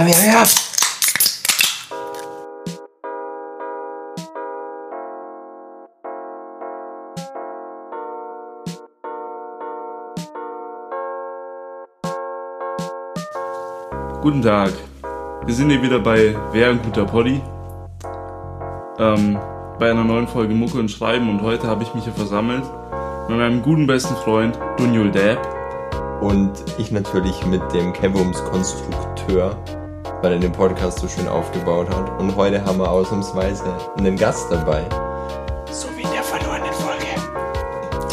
Ah, ja, ja. Guten Tag. Wir sind hier wieder bei Wer ein guter Poddy. Ähm, bei einer neuen Folge Mucke und Schreiben und heute habe ich mich hier versammelt mit meinem guten besten Freund Dunjul Dab. Und ich natürlich mit dem Kevums Konstrukteur, weil er den Podcast so schön aufgebaut hat. Und heute haben wir ausnahmsweise einen Gast dabei. So wie in der verlorenen Folge.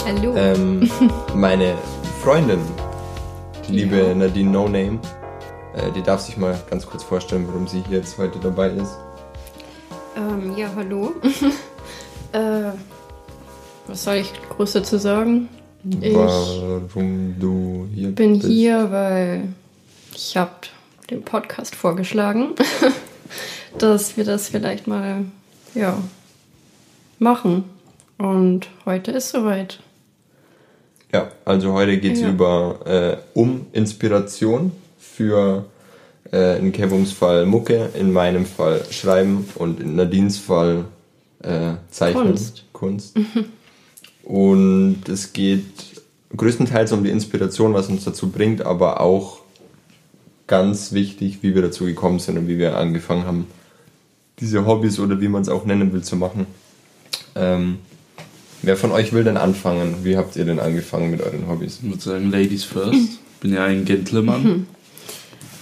Hallo. Ähm, meine Freundin, die liebe Ja. Nadine No Name, äh, die darf sich mal ganz kurz vorstellen, warum sie hier jetzt heute dabei ist. Ähm, ja, hallo. äh, was soll ich groß dazu sagen? Ich warum du hier bin bist. hier, weil Podcast vorgeschlagen, dass wir das vielleicht mal, ja, machen. Und heute ist soweit. Ja, also heute geht es Ja. über äh, um Inspiration für äh, in Kevums Fall Mucke, in meinem Fall Schreiben und in Nadines Fall äh, Zeichnen. Kunst. Kunst. und es geht größtenteils um die Inspiration, was uns dazu bringt, aber auch ganz wichtig, wie wir dazu gekommen sind und wie wir angefangen haben, diese Hobbys oder wie man es auch nennen will, zu machen. Ähm, wer von euch will denn anfangen? Wie habt ihr denn angefangen mit euren Hobbys? Ich würde sagen, Ladies first. Bin ja ein Gentleman.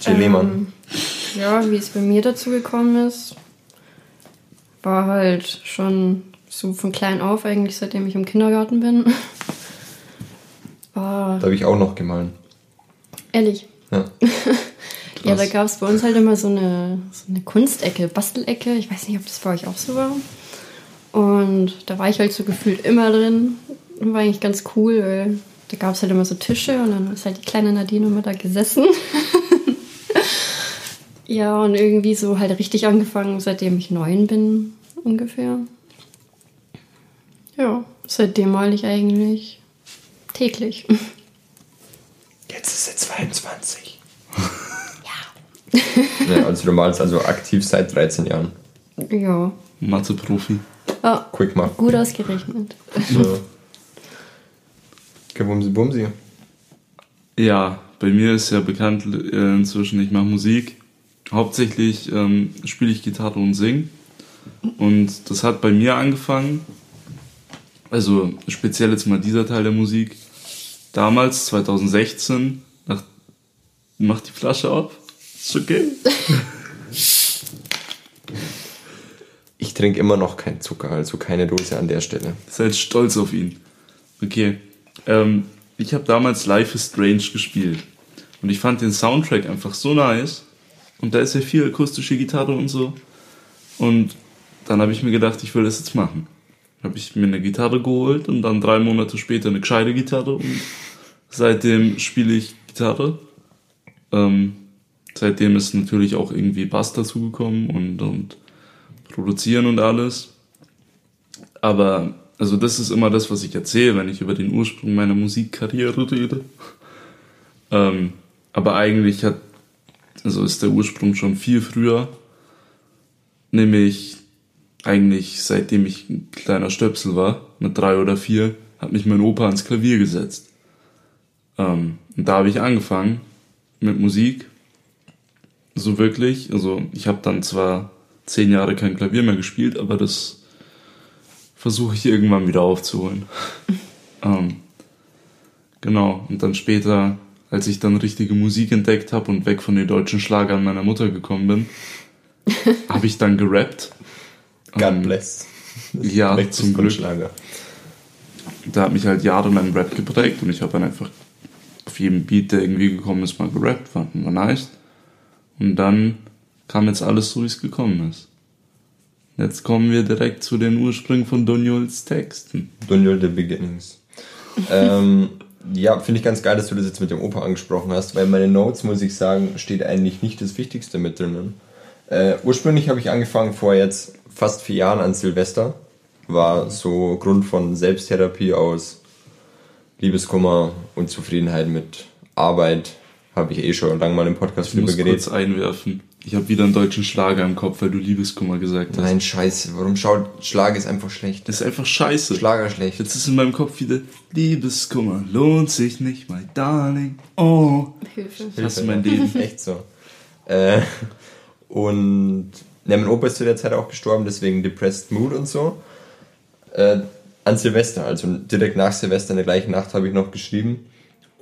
Jill Lehmann. Ähm, ja, wie es bei mir dazu gekommen ist, war halt schon so von klein auf, eigentlich seitdem ich im Kindergarten bin. War Da habe ich auch noch gemahlen. ehrlich. Ja. Ja, da gab es bei uns halt immer so eine, so eine Kunstecke, Bastelecke. Ich weiß nicht, ob das bei euch auch so war. Und da war ich halt so gefühlt immer drin. Und war eigentlich ganz cool, weil da gab es halt immer so Tische und dann ist halt die kleine Nadine immer da gesessen. ja, und irgendwie so halt richtig angefangen, seitdem ich neun bin, ungefähr. Ja, seitdem mal ich eigentlich täglich. Jetzt ist sie 22. ja. Also du malst also aktiv seit 13 Jahren. Ja. Mathe-Profi. Ah, Quick mal. gut ausgerechnet. So. Kevumsi Bumsi. Ja, bei mir ist ja bekannt äh, inzwischen, ich mache Musik. Hauptsächlich ähm, spiele ich Gitarre und sing. Und das hat bei mir angefangen, also speziell jetzt mal dieser Teil der Musik. Damals, 2016, nach, mach die Flasche auf. Ist okay. Ich trinke immer noch keinen Zucker, also keine Dose an der Stelle. Seid stolz auf ihn. Okay. Ähm, ich habe damals Life is Strange gespielt. Und ich fand den Soundtrack einfach so nice. Und da ist ja viel akustische Gitarre und so. Und dann habe ich mir gedacht, ich will das jetzt machen. Habe ich mir eine Gitarre geholt und dann drei Monate später eine gescheite Gitarre. Und seitdem spiele ich Gitarre. Ähm, seitdem ist natürlich auch irgendwie Bass dazugekommen und, und produzieren und alles. Aber, also das ist immer das, was ich erzähle, wenn ich über den Ursprung meiner Musikkarriere rede. Ähm, aber eigentlich hat, also ist der Ursprung schon viel früher. Nämlich eigentlich seitdem ich ein kleiner Stöpsel war, mit drei oder vier, hat mich mein Opa ans Klavier gesetzt. Ähm, und da habe ich angefangen mit Musik. So wirklich. Also ich habe dann zwar zehn Jahre kein Klavier mehr gespielt, aber das versuche ich irgendwann wieder aufzuholen. ähm, genau. Und dann später, als ich dann richtige Musik entdeckt habe und weg von den deutschen Schlagern meiner Mutter gekommen bin, habe ich dann gerappt. God Ähm, bless. ja, Rechts zum Glück. Schlager. Da hat mich halt jahrelang Rap geprägt und ich habe dann einfach auf jedem Beat, der irgendwie gekommen ist, mal gerappt, fand war nice. Und dann kam jetzt alles so, wie es gekommen ist. Jetzt kommen wir direkt zu den Ursprüngen von Donjols Texten. Dunjol the Beginnings. ähm, ja, finde ich ganz geil, dass du das jetzt mit dem Opa angesprochen hast, weil meine Notes, muss ich sagen, steht eigentlich nicht das Wichtigste mit drinnen. Äh, ursprünglich habe ich angefangen vor jetzt fast vier Jahren an Silvester. War so Grund von Selbsttherapie aus Liebeskummer, Unzufriedenheit mit Arbeit. Habe ich eh schon lange mal im Podcast Ich drüber muss geredet. kurz einwerfen. Ich habe wieder einen deutschen Schlager im Kopf, weil du Liebeskummer gesagt hast. Nein, scheiße. Warum schaut Schlager ist einfach schlecht. Das ist einfach scheiße. Schlager schlecht. Jetzt ist in meinem Kopf wieder Liebeskummer, lohnt sich nicht, my darling. Oh. Hilfe. Ich hasse mein Leben. Echt so. Äh, und ja, mein Opa ist zu der Zeit auch gestorben, deswegen Depressed Mood und so. Äh, an Silvester, also direkt nach Silvester in der gleichen Nacht habe ich noch geschrieben.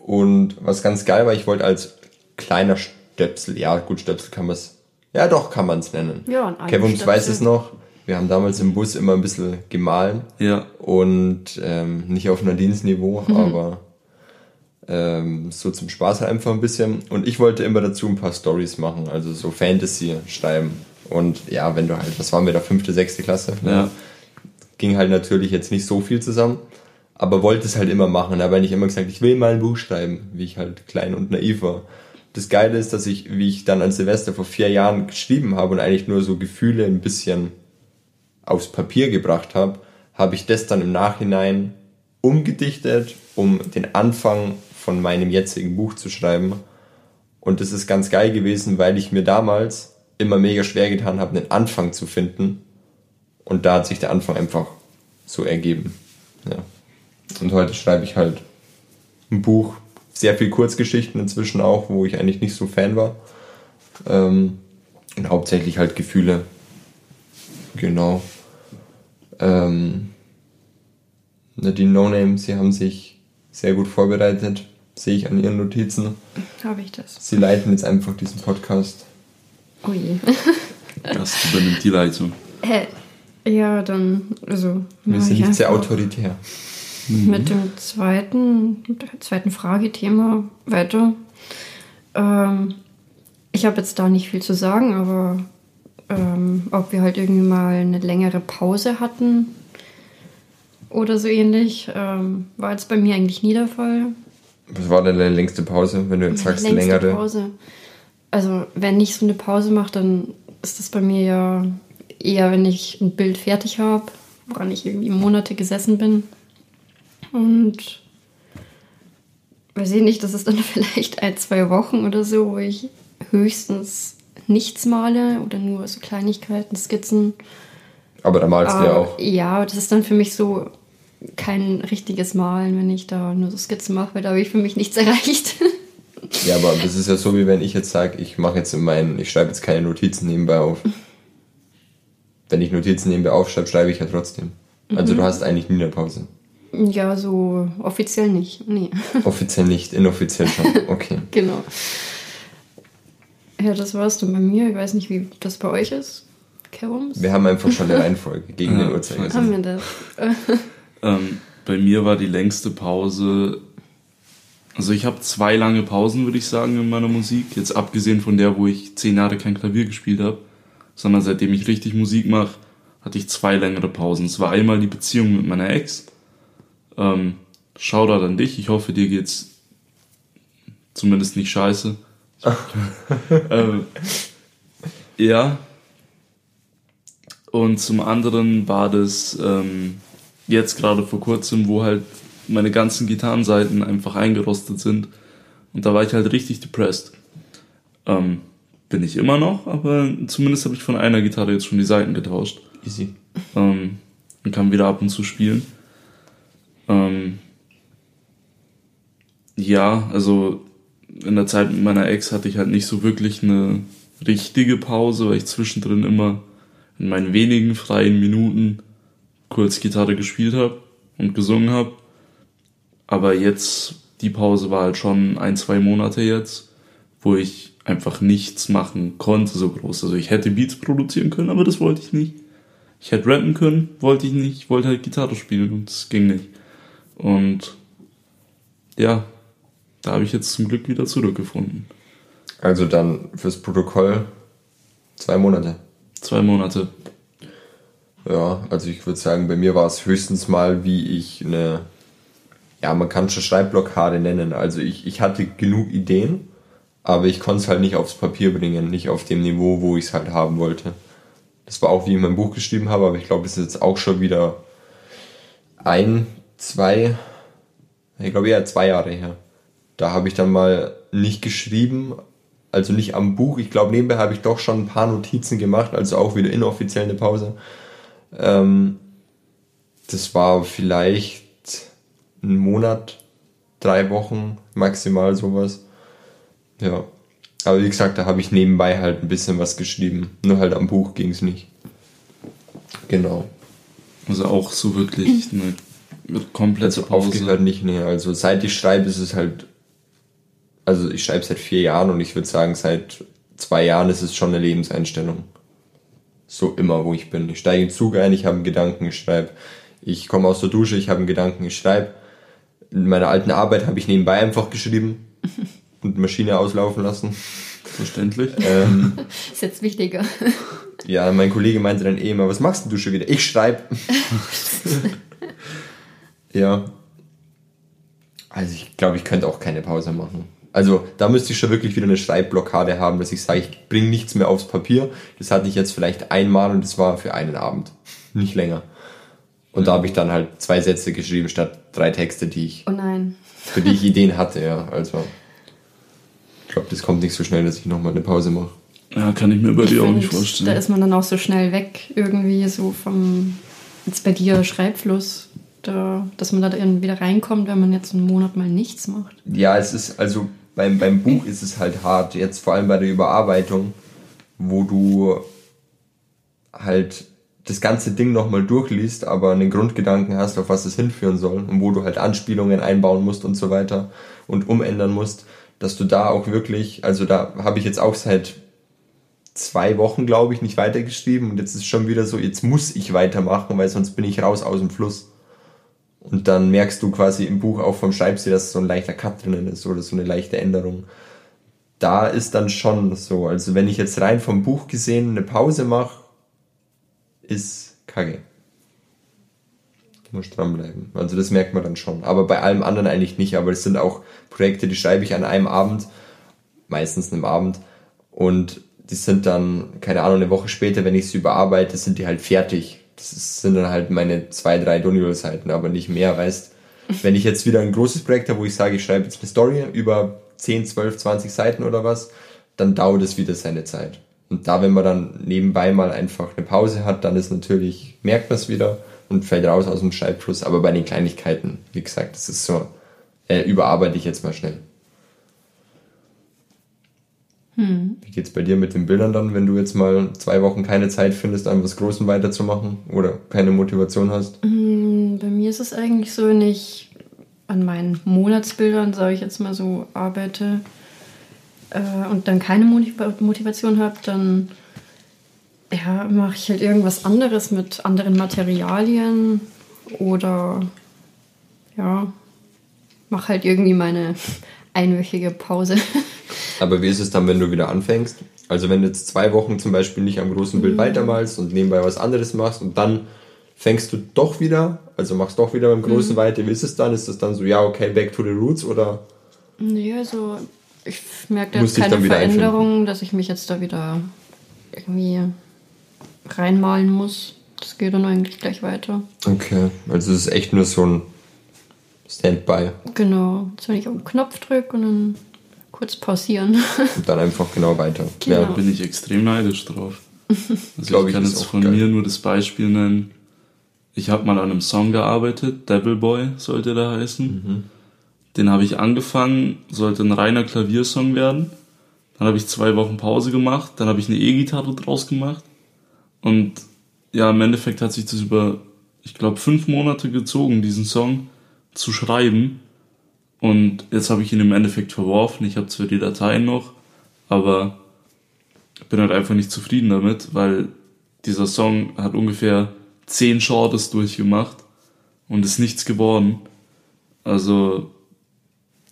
Und was ganz geil war, ich wollte als kleiner Stöpsel, ja gut, Stöpsel kann man es, ja doch kann man es nennen. Ja, ein Kevums Stöpsel. weiß es noch. Wir haben damals im Bus immer ein bisschen gemahlen Ja. und ähm, nicht auf Nadines Niveau, aber ähm, so zum Spaß halt einfach ein bisschen. Und ich wollte immer dazu ein paar Stories machen, also so Fantasy schreiben. Und ja, wenn du halt, was waren wir da, fünfte, sechste Klasse? Ja. Ging halt natürlich jetzt nicht so viel zusammen, aber wollte es halt immer machen. Da habe ich immer gesagt, ich will mal ein Buch schreiben, wie ich halt klein und naiv war. Das Geile ist, dass ich, wie ich dann an Silvester vor vier Jahren geschrieben habe und eigentlich nur so Gefühle ein bisschen aufs Papier gebracht habe, habe ich das dann im Nachhinein umgedichtet, um den Anfang von meinem jetzigen Buch zu schreiben. Und das ist ganz geil gewesen, weil ich mir damals immer mega schwer getan habe, einen Anfang zu finden. Und da hat sich der Anfang einfach so ergeben. Ja. Und heute schreibe ich halt ein Buch, sehr viel Kurzgeschichten inzwischen auch, wo ich eigentlich nicht so Fan war. Ähm, und hauptsächlich halt Gefühle. Genau. Ähm, Nadine No Name, sie haben sich sehr gut vorbereitet, sehe ich an ihren Notizen. Habe ich das. Sie leiten jetzt einfach diesen Podcast. Oh je. Das übernimmt die Leitung. Äh, ja, dann, also. Wir sind ich nicht sehr einfach autoritär. Mit dem zweiten, mit dem zweiten Fragethema weiter. Ähm, ich habe jetzt da nicht viel zu sagen, aber ähm, ob wir halt irgendwie mal eine längere Pause hatten oder so ähnlich, ähm, war jetzt bei mir eigentlich nie der Fall. Was war denn deine längste Pause, wenn du jetzt sagst Längste längere? Pause. Also, wenn ich so eine Pause mache, dann ist das bei mir ja eher, wenn ich ein Bild fertig habe, woran ich irgendwie Monate gesessen bin. Und weiß ich nicht, das ist dann vielleicht ein, zwei Wochen oder so, wo ich höchstens nichts male oder nur so Kleinigkeiten, Skizzen. Aber da malst du ja Aber auch. Ja, das ist dann für mich so kein richtiges Malen, wenn ich da nur so Skizzen mache, weil da habe ich für mich nichts erreicht. Ja, aber das ist ja so, wie wenn ich jetzt sage, ich mache jetzt in meinen, ich schreibe jetzt keine Notizen nebenbei auf. Wenn ich Notizen nebenbei aufschreibe, schreibe ich ja trotzdem. Also du hast eigentlich nie eine Pause. Ja, so offiziell nicht. Nee, Offiziell nicht, inoffiziell schon. Okay. genau. Ja, das war's dann bei mir. Ich weiß nicht, wie das bei euch ist. Kerums? Wir haben einfach schon eine Reihenfolge gegen Ja, den Uhrzeigersinn. Haben wir das? Ähm, bei mir war die längste Pause. Also ich habe zwei lange Pausen, würde ich sagen, in meiner Musik. Jetzt abgesehen von der, wo ich zehn Jahre kein Klavier gespielt habe. Sondern seitdem ich richtig Musik mache, hatte ich zwei längere Pausen. Es war einmal die Beziehung mit meiner Ex. Ähm, Shoutout an dich. Ich hoffe, dir geht's zumindest nicht scheiße. ähm, ja. Und zum anderen war das ähm, jetzt gerade vor kurzem, wo halt meine ganzen Gitarrenseiten einfach eingerostet sind. Und da war ich halt richtig depressed. Ähm, bin ich immer noch, aber zumindest habe ich von einer Gitarre jetzt schon die Seiten getauscht. Easy. Ähm, und kann wieder ab und zu spielen. Ähm, ja, also in der Zeit mit meiner Ex hatte ich halt nicht so wirklich eine richtige Pause, weil ich zwischendrin immer in meinen wenigen freien Minuten kurz Gitarre gespielt habe und gesungen habe. Aber jetzt, die Pause war halt schon ein, zwei Monate jetzt, wo ich einfach nichts machen konnte so groß. Also ich hätte Beats produzieren können, aber das wollte ich nicht. Ich hätte rappen können, wollte ich nicht. Ich wollte halt Gitarre spielen und das ging nicht. Und ja, da habe ich jetzt zum Glück wieder zurückgefunden. Also dann fürs Protokoll zwei Monate. Zwei Monate. Ja, also ich würde sagen, bei mir war es höchstens mal, wie ich eine, ja, man kann schon Schreibblockade nennen. Also ich, ich hatte genug Ideen, aber ich konnte es halt nicht aufs Papier bringen, nicht auf dem Niveau, wo ich es halt haben wollte. Das war auch, wie ich mein Buch geschrieben habe, aber ich glaube, es ist jetzt auch schon wieder ein, zwei, ich glaube eher zwei Jahre her. Da habe ich dann mal nicht geschrieben, also nicht am Buch. Ich glaube, nebenbei habe ich doch schon ein paar Notizen gemacht, also auch wieder inoffiziell eine Pause. Ähm, das war vielleicht ein Monat, drei Wochen maximal sowas. Ja. Aber wie gesagt, da habe ich nebenbei halt ein bisschen was geschrieben. Nur halt am Buch ging es nicht. Genau. Also auch so wirklich eine komplette also Pause. Aufgehört nicht, nee. Also seit ich schreibe, ist es halt. Also ich schreibe seit vier Jahren und ich würde sagen, seit zwei Jahren ist es schon eine Lebenseinstellung. So immer, wo ich bin. Ich steige in den Zug ein, ich habe einen Gedanken, ich schreibe. Ich komme aus der Dusche, ich habe einen Gedanken, ich schreibe. In meiner alten Arbeit habe ich nebenbei einfach geschrieben und Maschine auslaufen lassen. Verständlich. Ähm, ist jetzt wichtiger. Ja, mein Kollege meinte dann eh immer, was machst du schon wieder? Ich schreibe. ja. Also ich glaube, ich könnte auch keine Pause machen. Also da müsste ich schon wirklich wieder eine Schreibblockade haben, dass ich sage, ich bringe nichts mehr aufs Papier. Das hatte ich jetzt vielleicht einmal und das war für einen Abend, nicht länger. Und da habe ich dann halt zwei Sätze geschrieben statt drei Texte, die ich, oh nein. für die ich Ideen hatte. Ja, also ich glaube, das kommt nicht so schnell, dass ich nochmal eine Pause mache. Ja, kann ich mir bei dir auch nicht vorstellen. Da ist man dann auch so schnell weg, irgendwie so vom, jetzt bei dir Schreibfluss, dass man da dann wieder reinkommt, wenn man jetzt einen Monat mal nichts macht. Ja, es ist, also beim, beim Buch ist es halt hart, jetzt vor allem bei der Überarbeitung, wo du halt das ganze Ding nochmal durchliest, aber einen Grundgedanken hast, auf was es hinführen soll und wo du halt Anspielungen einbauen musst und so weiter und umändern musst, dass du da auch wirklich, also da habe ich jetzt auch seit zwei Wochen, glaube ich, nicht weitergeschrieben und jetzt ist schon wieder so, jetzt muss ich weitermachen, weil sonst bin ich raus aus dem Fluss. Und dann merkst du quasi im Buch auch vom Schreibstil, dass so ein leichter Cut drinnen ist oder so eine leichte Änderung. Da ist dann schon so, also wenn ich jetzt rein vom Buch gesehen eine Pause mache, ist kacke. Du musst dranbleiben. Also das merkt man dann schon. Aber bei allem anderen eigentlich nicht. Aber es sind auch Projekte, die schreibe ich an einem Abend, meistens einem Abend. Und die sind dann, keine Ahnung, eine Woche später, wenn ich sie überarbeite, sind die halt fertig. Das sind dann halt meine zwei, drei Donio-Seiten, aber nicht mehr, weißt Wenn ich jetzt wieder ein großes Projekt habe, wo ich sage, ich schreibe jetzt eine Story über 10, 12, 20 Seiten oder was, dann dauert es wieder seine Zeit. Und da, wenn man dann nebenbei mal einfach eine Pause hat, dann ist natürlich, merkt man es wieder und fällt raus aus dem Schreibfluss. Aber bei den Kleinigkeiten, wie gesagt, das ist so, äh, überarbeite ich jetzt mal schnell. Hm. Wie geht's bei dir mit den Bildern dann, wenn du jetzt mal zwei Wochen keine Zeit findest, an was Großem weiterzumachen oder keine Motivation hast? Hm, bei mir ist es eigentlich so, wenn ich an meinen Monatsbildern, sage ich jetzt mal so, arbeite äh, und dann keine Motivation habe, dann ja, mache ich halt irgendwas anderes mit anderen Materialien oder ja, mache halt irgendwie meine einwöchige Pause. Aber wie ist es dann, wenn du wieder anfängst? Also wenn du jetzt zwei Wochen zum Beispiel nicht am großen Bild mhm. weitermalst und nebenbei was anderes machst und dann fängst du doch wieder, also machst doch wieder beim großen mhm. weiter, wie ist es dann? Ist es dann so, ja, okay, back to the roots oder? Nee, also ich merke da jetzt keine Veränderung, dass ich mich jetzt da wieder irgendwie reinmalen muss. Das geht dann eigentlich gleich weiter. Okay, also es ist echt nur so ein Standby. Genau, jetzt wenn ich auf den Knopf drücke und dann kurz pausieren. Und dann einfach genau weiter. Genau. Ja, bin ich extrem neidisch drauf. Also ich, kann jetzt von geil. mir nur das Beispiel nennen. Ich habe mal an einem Song gearbeitet, Devil Boy sollte der heißen. Mhm. Den habe ich angefangen, sollte ein reiner Klaviersong werden. Dann habe ich zwei Wochen Pause gemacht, dann habe ich eine E-Gitarre draus gemacht. Und ja, im Endeffekt hat sich das über, ich glaube, fünf Monate gezogen, diesen Song zu schreiben. Und jetzt habe ich ihn im Endeffekt verworfen. Ich habe zwar die Dateien noch, aber bin halt einfach nicht zufrieden damit, weil dieser Song hat ungefähr zehn Shorts durchgemacht und ist nichts geworden. Also,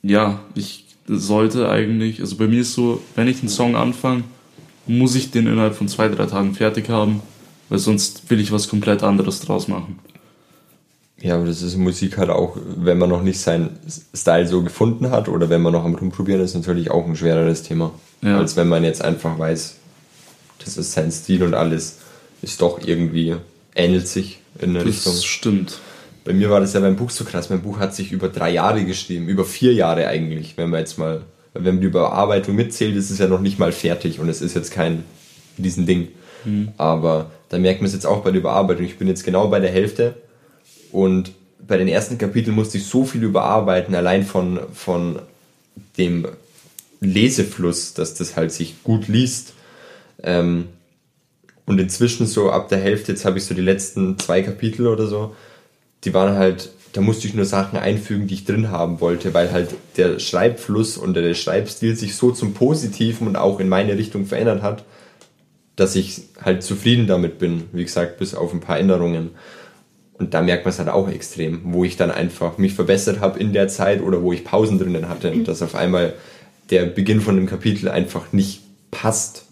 ja, ich sollte eigentlich, also bei mir ist so, wenn ich einen Song anfange, muss ich den innerhalb von zwei, drei Tagen fertig haben, weil sonst will ich was komplett anderes draus machen. Ja, aber das ist Musik halt auch, wenn man noch nicht seinen Style so gefunden hat oder wenn man noch am Rumprobieren ist, natürlich auch ein schwereres Thema. Ja. Als wenn man jetzt einfach weiß, das ist sein Stil und alles ist doch irgendwie, ähnelt sich in eine das Richtung. Das stimmt. Bei mir war das ja beim Buch so krass. Mein Buch hat sich über drei Jahre geschrieben, über vier Jahre eigentlich, wenn man jetzt mal wenn man die Überarbeitung mitzählt, ist es ja noch nicht mal fertig und es ist jetzt kein diesen Ding. Mhm. Aber da merkt man es jetzt auch bei der Überarbeitung. Ich bin jetzt genau bei der Hälfte und bei den ersten Kapiteln musste ich so viel überarbeiten, allein von, von dem Lesefluss, dass das halt sich gut liest. Ähm, und inzwischen so ab der Hälfte, jetzt habe ich so die letzten zwei Kapitel oder so, die waren halt, da musste ich nur Sachen einfügen, die ich drin haben wollte, weil halt der Schreibfluss und der Schreibstil sich so zum Positiven und auch in meine Richtung verändert hat, dass ich halt zufrieden damit bin. Wie gesagt, bis auf ein paar Änderungen. Und da merkt man es halt auch extrem, wo ich dann einfach mich verbessert habe in der Zeit oder wo ich Pausen drinnen hatte, mhm. dass auf einmal der Beginn von dem Kapitel einfach nicht passt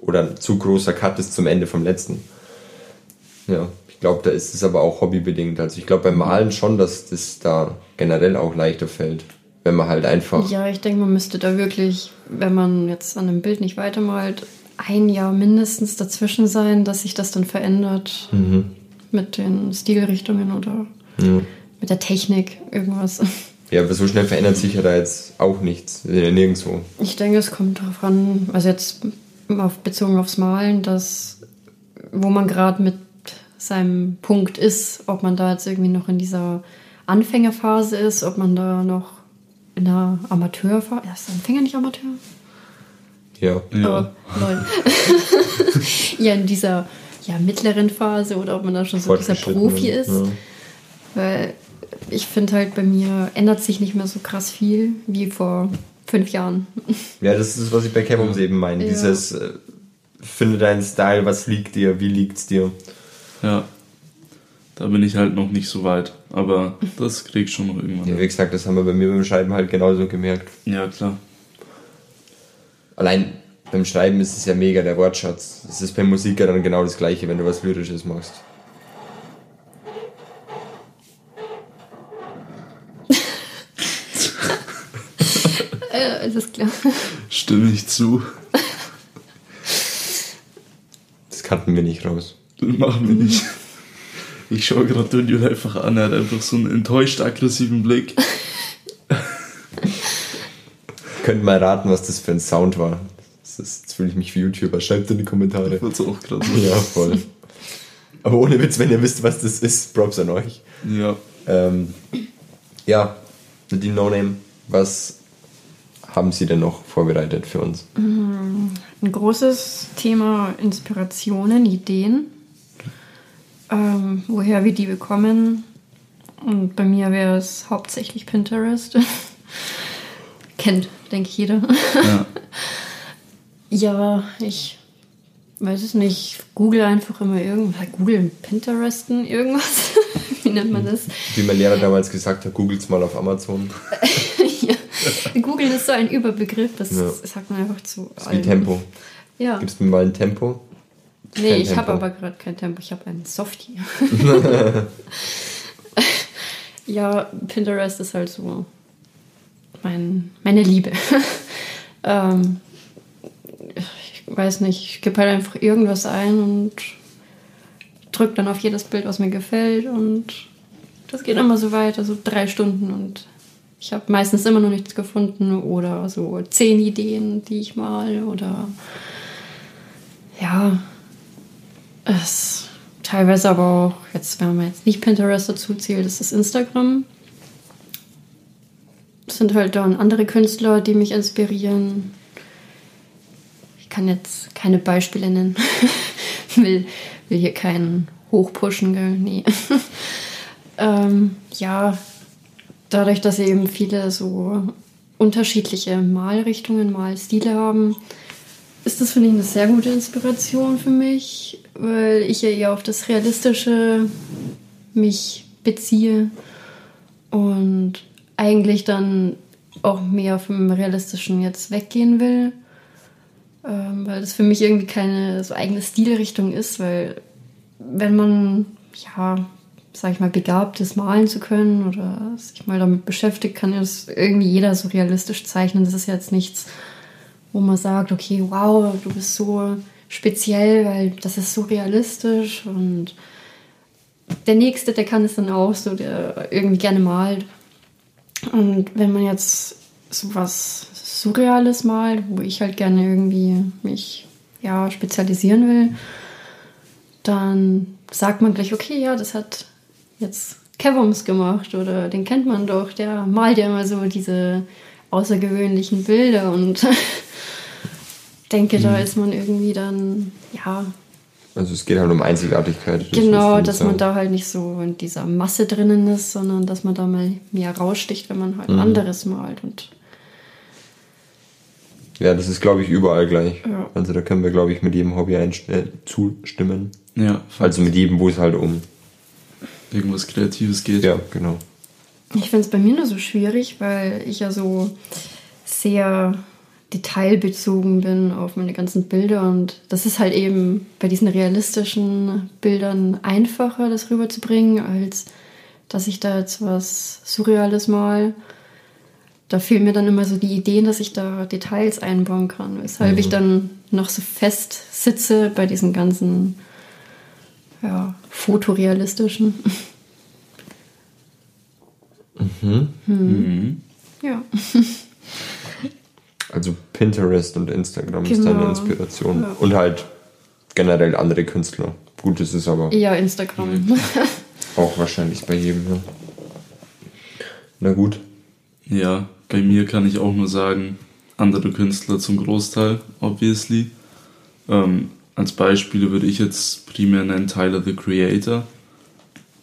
oder ein zu großer Cut ist zum Ende vom letzten. Ja, ich glaube, da ist es aber auch hobbybedingt. Also ich glaube beim Malen schon, dass das da generell auch leichter fällt, wenn man halt einfach. Ja, ich denke, man müsste da wirklich, wenn man jetzt an einem Bild nicht weitermalt, ein Jahr mindestens dazwischen sein, dass sich das dann verändert mhm. Mit den Stilrichtungen oder ja. mit der Technik, irgendwas. Ja, aber so schnell verändert sich ja da jetzt auch nichts, nirgendwo. Ich denke, es kommt darauf an, also jetzt auf, bezogen aufs Malen, dass wo man gerade mit seinem Punkt ist, ob man da jetzt irgendwie noch in dieser Anfängerphase ist, ob man da noch in der Amateurphase, ist Anfänger nicht Amateur? Ja. Ja. Oh, ja, in dieser ja, mittleren Phase oder ob man da schon so dieser Profi ist. Ja. Weil ich finde halt bei mir ändert sich nicht mehr so krass viel wie vor fünf Jahren. Ja, das ist, was ich bei Camoms eben meine. Ja. Dieses äh, finde deinen Style, was liegt dir, wie liegt's dir. Ja. Da bin ich halt noch nicht so weit. Aber das krieg ich schon noch irgendwann. Ja, wie gesagt, das haben wir bei mir beim Schreiben halt genauso gemerkt. Ja, klar allein beim Schreiben ist es ja mega der Wortschatz. Es ist beim Musiker dann genau das gleiche, wenn du was Lyrisches machst. ja, ist klar. Stimme ich zu. Das kannten wir nicht raus. Das machen wir nicht. Ich schaue gerade Dunjul einfach an, er hat einfach so einen enttäuscht aggressiven Blick könnt mal raten, was das für ein Sound war. Das jetzt fühle ich mich wie YouTuber. Schreibt in die Kommentare. Das auch krass. Ja, voll. Aber ohne Witz, wenn ihr wisst, was das ist, Props an euch. Ja. Ähm, ja, die No Name, was haben Sie denn noch vorbereitet für uns? Mm, ein großes Thema Inspirationen, Ideen, ähm, woher wir die bekommen. Und bei mir wäre es hauptsächlich Pinterest. Kennt denke ich jeder. Ja. ja, ich weiß es nicht. Google einfach immer irgendwas. Google Pinteresten, irgendwas. Wie nennt man das? Wie mein Lehrer damals gesagt hat, googelt mal auf Amazon. ja. Google ist so ein Überbegriff, das ja. sagt man einfach zu. Das ist wie Tempo. Ja. Gibst mir mal ein Tempo? Nee, kein ich habe aber gerade kein Tempo, ich habe ein Softie. ja, Pinterest ist halt so mein, meine Liebe. ähm, weiß nicht, ich gebe halt einfach irgendwas ein und drücke dann auf jedes Bild, was mir gefällt und das geht immer so weiter, so drei Stunden und ich habe meistens immer noch nichts gefunden oder so zehn Ideen, die ich mal oder ja, es teilweise aber auch, jetzt wenn man jetzt nicht Pinterest dazu zählt, ist das Instagram sind halt dann andere Künstler, die mich inspirieren. Kann jetzt keine Beispiele nennen. will, will hier keinen hochpushen, gell? Nee. ähm, ja, dadurch, dass eben viele so unterschiedliche Malrichtungen, Malstile haben, ist das, finde ich, eine sehr gute Inspiration für mich, weil ich ja eher auf das Realistische mich beziehe. Und eigentlich dann auch mehr vom Realistischen jetzt weggehen will. Ähm, weil das für mich irgendwie keine so eigene Stilrichtung ist, weil wenn man, ja, sag ich mal, begabt ist, malen zu können oder sich mal damit beschäftigt, kann das irgendwie jeder so realistisch zeichnen. Das ist jetzt nichts, wo man sagt, okay, wow, du bist so speziell, weil das ist so realistisch und der Nächste, der kann es dann auch so, der irgendwie gerne malt. Und wenn man jetzt sowas Surreales malt, wo ich halt gerne irgendwie mich ja, spezialisieren will, dann sagt man gleich, okay, ja, das hat jetzt Kevums gemacht oder den kennt man doch, der malt ja immer so diese außergewöhnlichen Bilder und denke, mhm. da ist man irgendwie dann, ja. Also es geht halt um Einzigartigkeit. Genau, dass man da halt nicht so in dieser Masse drinnen ist, sondern dass man da mal mehr raussticht, wenn man halt mhm. anderes malt und ja, das ist, glaube ich, überall gleich. Ja. Also da können wir, glaube ich, mit jedem Hobby äh, zustimmen. Ja. Also mit jedem, wo es halt um irgendwas Kreatives geht. Ja, genau. Ich finde es bei mir nur so schwierig, weil ich ja so sehr detailbezogen bin auf meine ganzen Bilder und das ist halt eben bei diesen realistischen Bildern einfacher, das rüberzubringen, als dass ich da jetzt was Surreales mal. Da fehlen mir dann immer so die Ideen, dass ich da Details einbauen kann, weshalb mhm. ich dann noch so fest sitze bei diesen ganzen ja, fotorealistischen. Mhm. Mhm. Ja. Also Pinterest und Instagram genau. ist deine genau. Inspiration. Ja. Und halt generell andere Künstler. Gut, ist es aber. Ja, Instagram. Mhm. Auch wahrscheinlich bei jedem, ne? Na gut. Ja, bei mir kann ich auch nur sagen, andere Künstler zum Großteil, obviously. Ähm, als Beispiele würde ich jetzt primär nennen Tyler the Creator.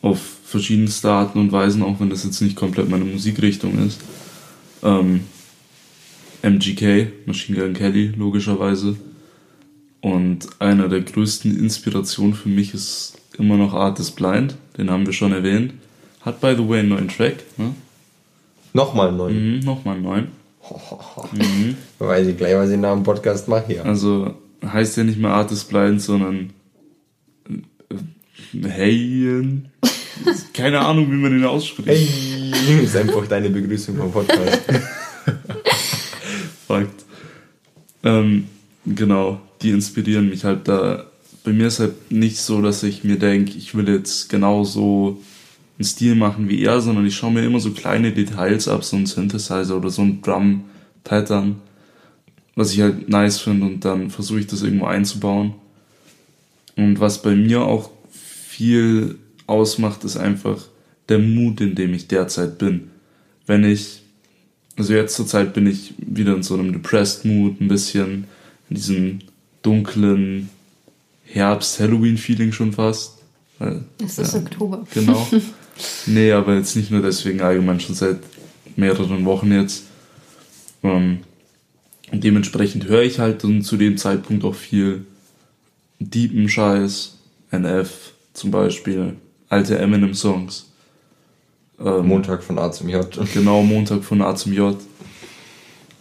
Auf verschiedenste Arten und Weisen, auch wenn das jetzt nicht komplett meine Musikrichtung ist. Ähm, MGK, Machine Gun Kelly, logischerweise. Und einer der größten Inspirationen für mich ist immer noch Artist Blind, den haben wir schon erwähnt. Hat, by the way, einen neuen Track. Ne? Nochmal neuen? Mhm, nochmal einen neuen. mhm. Weiß ich gleich, was ich nach dem Podcast mache hier. Also heißt ja nicht mehr Artist Blind, sondern äh, Heyen. Keine Ahnung, wie man den ausspricht. Hey, ist einfach deine Begrüßung vom Podcast. Fakt. Ähm, genau, die inspirieren mich halt da. Bei mir ist halt nicht so, dass ich mir denke, ich will jetzt genauso einen Stil machen wie er, sondern ich schaue mir immer so kleine Details ab, so ein Synthesizer oder so ein Drum-Pattern was ich halt nice finde und dann versuche ich das irgendwo einzubauen. Und was bei mir auch viel ausmacht, ist einfach der Mut, in dem ich derzeit bin. Wenn ich, also jetzt zur Zeit bin ich wieder in so einem depressed Mood, ein bisschen in diesem dunklen Herbst-Halloween-Feeling schon fast. Weil, es ist ja, Oktober. Genau. nee, aber jetzt nicht nur deswegen, allgemein schon seit mehreren Wochen jetzt. Ähm, und dementsprechend höre ich halt dann zu dem Zeitpunkt auch viel deepen Scheiß, NF zum Beispiel, alte Eminem-Songs. Ähm, Montag von A zum J. Genau, Montag von A zum J.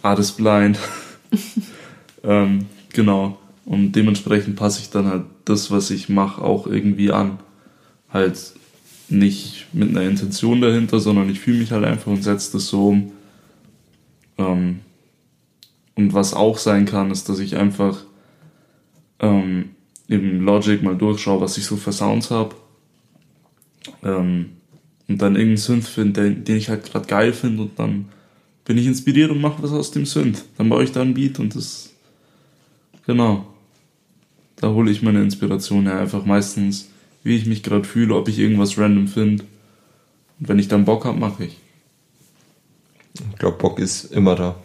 Artist Blind. ähm, genau. Und dementsprechend passe ich dann halt das, was ich mache, auch irgendwie an. Halt nicht mit einer Intention dahinter, sondern ich fühle mich halt einfach und setze das so um. Ähm, und was auch sein kann, ist, dass ich einfach ähm, im Logic mal durchschaue, was ich so für Sounds habe. Ähm, und dann irgendeinen Synth finde, den, den, ich halt gerade geil finde und dann bin ich inspiriert und mache was aus dem Synth. Dann baue ich da ein Beat und das. Genau. Da hole ich meine Inspiration her. Einfach meistens, wie ich mich gerade fühle, ob ich irgendwas random finde. Und wenn ich dann Bock habe, mache ich. Ich glaube, Bock ist immer da.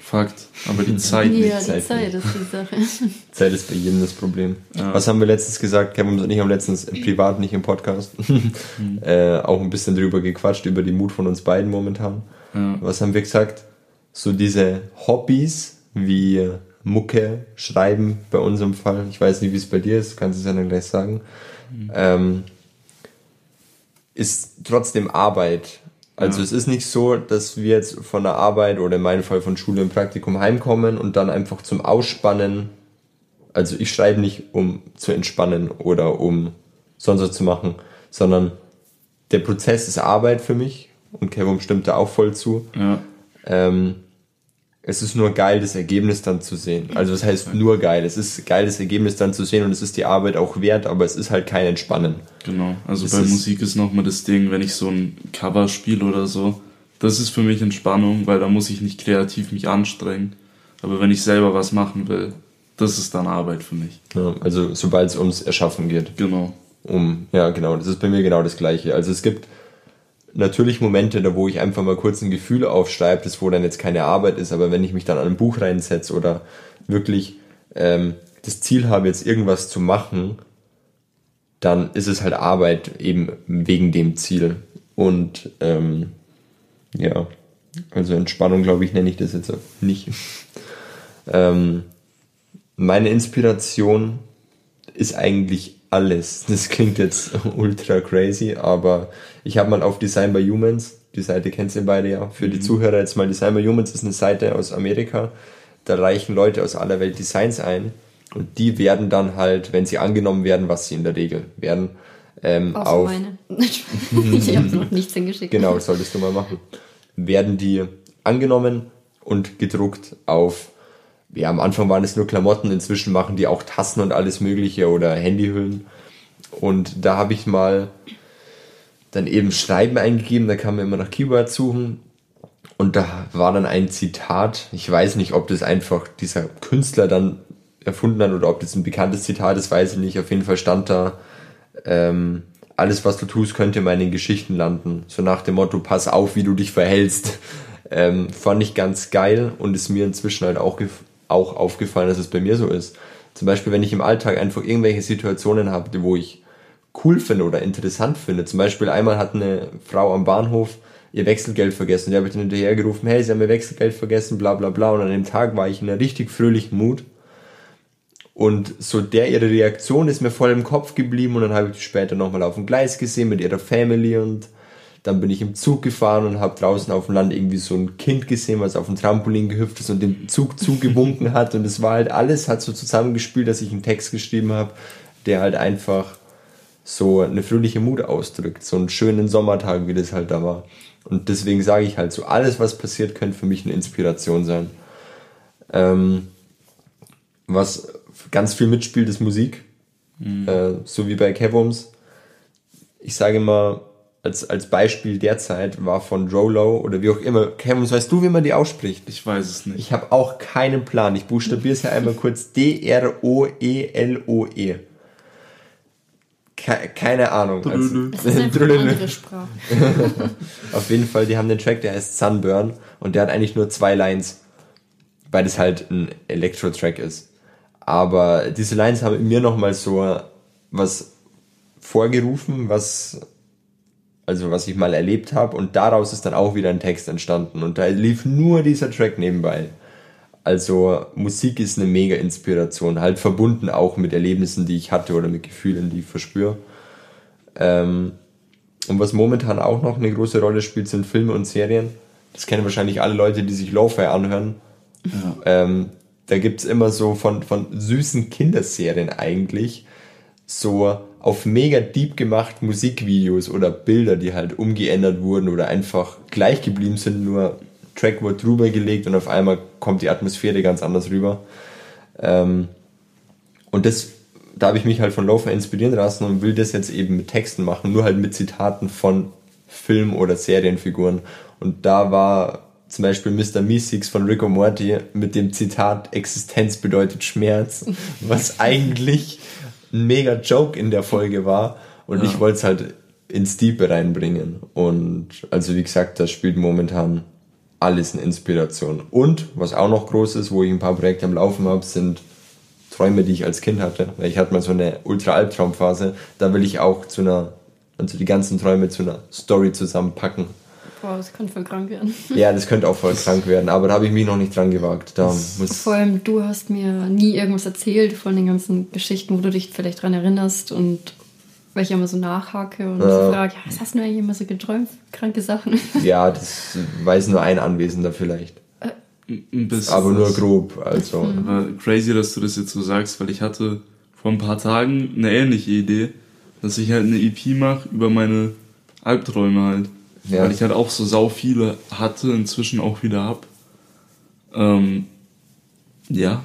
Fakt. Aber die Zeit nicht. Ja, die Zeit, Zeit ist die Sache. Zeit ist bei jedem das Problem. Ja. Was haben wir letztens gesagt? Kevin und ich haben letztens privat, nicht im Podcast, mhm. äh, auch ein bisschen drüber gequatscht, über die Mut von uns beiden momentan. Ja. Was haben wir gesagt? So diese Hobbys wie Mucke, Schreiben bei unserem Fall. Ich weiß nicht, wie es bei dir ist, kannst du es ja dann gleich sagen. Mhm. Ähm, ist trotzdem Arbeit. Also ja. es ist nicht so, dass wir jetzt von der Arbeit oder in meinem Fall von Schule und Praktikum heimkommen und dann einfach zum Ausspannen, also ich schreibe nicht, um zu entspannen oder um sonst was zu machen, sondern der Prozess ist Arbeit für mich und Kevin stimmt da auch voll zu. Ja. Ähm, es ist nur geil, das Ergebnis dann zu sehen. Also das heißt nur geil. Es ist geil, das Ergebnis dann zu sehen und es ist die Arbeit auch wert, aber es ist halt kein Entspannen. Genau. Also das bei ist Musik ist nochmal das Ding, wenn ich so ein Cover spiele oder so, Das ist für mich Entspannung, weil da muss ich nicht kreativ mich anstrengen. Aber wenn ich selber was machen will, das ist dann Arbeit für mich. Ja, also sobald es ums Erschaffen geht. Genau. Um, ja, genau. Das ist bei mir genau das Gleiche. Also es gibt natürlich Momente, da wo ich einfach mal kurz ein Gefühl aufschreibe, das wo dann jetzt keine Arbeit ist, aber wenn ich mich dann an ein Buch reinsetze oder wirklich ähm, das Ziel habe, jetzt irgendwas zu machen, dann ist es halt Arbeit eben wegen dem Ziel. Und ähm, ja, also Entspannung, glaube ich, nenne ich das jetzt auch nicht. ähm, meine Inspiration ist eigentlich alles. Das klingt jetzt ultra crazy, aber ich habe mal auf Design by Humans, die Seite kennt ihr beide ja, für die mhm. Zuhörer jetzt mal Design by Humans ist eine Seite aus Amerika, da reichen Leute aus aller Welt Designs ein und die werden dann halt, wenn sie angenommen werden, was sie in der Regel werden, ähm, Außer auf... meine. ich habe noch nichts hingeschickt. Genau, das solltest du mal machen. Werden die angenommen und gedruckt auf ja, am Anfang waren es nur Klamotten, inzwischen machen die auch Tassen und alles Mögliche oder Handyhüllen. Und da habe ich mal dann eben Schreiben eingegeben, da kann man immer nach Keywords suchen. Und da war dann ein Zitat, ich weiß nicht, ob das einfach dieser Künstler dann erfunden hat oder ob das ein bekanntes Zitat ist, weiß ich nicht. Auf jeden Fall stand da, ähm, alles was du tust, könnte in meinen Geschichten landen. So nach dem Motto, pass auf, wie du dich verhältst. Ähm, fand ich ganz geil und ist mir inzwischen halt auch auch aufgefallen, dass es bei mir so ist. Zum Beispiel, wenn ich im Alltag einfach irgendwelche Situationen habe, wo ich cool finde oder interessant finde. Zum Beispiel einmal hat eine Frau am Bahnhof ihr Wechselgeld vergessen. Die habe ich dann hinterher hey, sie haben ihr Wechselgeld vergessen, bla bla bla. Und an dem Tag war ich in einer richtig fröhlichen Mut. Und so der ihre Reaktion ist mir voll im Kopf geblieben und dann habe ich die später nochmal auf dem Gleis gesehen mit ihrer Family und dann bin ich im Zug gefahren und habe draußen auf dem Land irgendwie so ein Kind gesehen, was auf dem Trampolin gehüpft ist und dem Zug zugewunken hat. Und es war halt alles, hat so zusammengespielt, dass ich einen Text geschrieben habe, der halt einfach so eine fröhliche Mut ausdrückt. So einen schönen Sommertag, wie das halt da war. Und deswegen sage ich halt so, alles, was passiert, könnte für mich eine Inspiration sein. Ähm, was ganz viel mitspielt, ist Musik. Mhm. Äh, so wie bei Kevums. Ich sage immer, als, als Beispiel derzeit war von Rolo oder wie auch immer. Kevin, weißt du, wie man die ausspricht? Ich weiß es nicht. Ich habe auch keinen Plan. Ich buchstabiere es ja einmal kurz D-R-O-E-L-O-E. -E. keine Ahnung. Also, das ist eine andere Sprache. Auf jeden Fall, die haben den Track, der heißt Sunburn und der hat eigentlich nur zwei Lines, weil das halt ein Elektro-Track ist. Aber diese Lines haben mir nochmal so was vorgerufen, was also was ich mal erlebt habe und daraus ist dann auch wieder ein Text entstanden und da lief nur dieser Track nebenbei. Also Musik ist eine mega Inspiration, halt verbunden auch mit Erlebnissen, die ich hatte oder mit Gefühlen, die ich verspüre. Ähm, und was momentan auch noch eine große Rolle spielt, sind Filme und Serien. Das kennen wahrscheinlich alle Leute, die sich Lo-Fi anhören. Ja. Ähm, da gibt's immer so von, von süßen Kinderserien eigentlich so auf mega deep gemacht Musikvideos oder Bilder, die halt umgeändert wurden oder einfach gleich geblieben sind, nur Track wird drüber gelegt und auf einmal kommt die Atmosphäre ganz anders rüber. Ähm, und das, da habe ich mich halt von Loafer inspirieren lassen und will das jetzt eben mit Texten machen, nur halt mit Zitaten von Film- oder Serienfiguren. Und da war zum Beispiel Mr. Meeseeks von Rick Morty mit dem Zitat Existenz bedeutet Schmerz, was eigentlich ein mega Joke in der Folge war und ja. ich wollte es halt ins Diepe reinbringen. Und also wie gesagt, das spielt momentan alles eine Inspiration. Und was auch noch groß ist, wo ich ein paar Projekte am Laufen habe, sind Träume, die ich als Kind hatte. Weil ich hatte mal so eine Ultra-Albtraumphase. Da will ich auch zu einer, also die ganzen Träume zu einer Story zusammenpacken. Boah, das könnte voll krank werden. Ja, das könnte auch voll krank werden, aber da habe ich mich noch nicht dran gewagt. Da muss Vor allem, du hast mir nie irgendwas erzählt von den ganzen Geschichten, wo du dich vielleicht dran erinnerst und weil ich immer so nachhake und ja. so frage, ja, was hast du eigentlich immer so geträumt? Kranke Sachen. Ja, das weiß nur ein Anwesender vielleicht. Ein bisschen aber nur grob, also. Mhm. Crazy, dass du das jetzt so sagst, weil ich hatte vor ein paar Tagen eine ähnliche Idee, dass ich halt eine EP mache über meine Albträume halt. Ja. Weil ich halt auch so sau viele hatte, inzwischen auch wieder hab. Ähm, ja.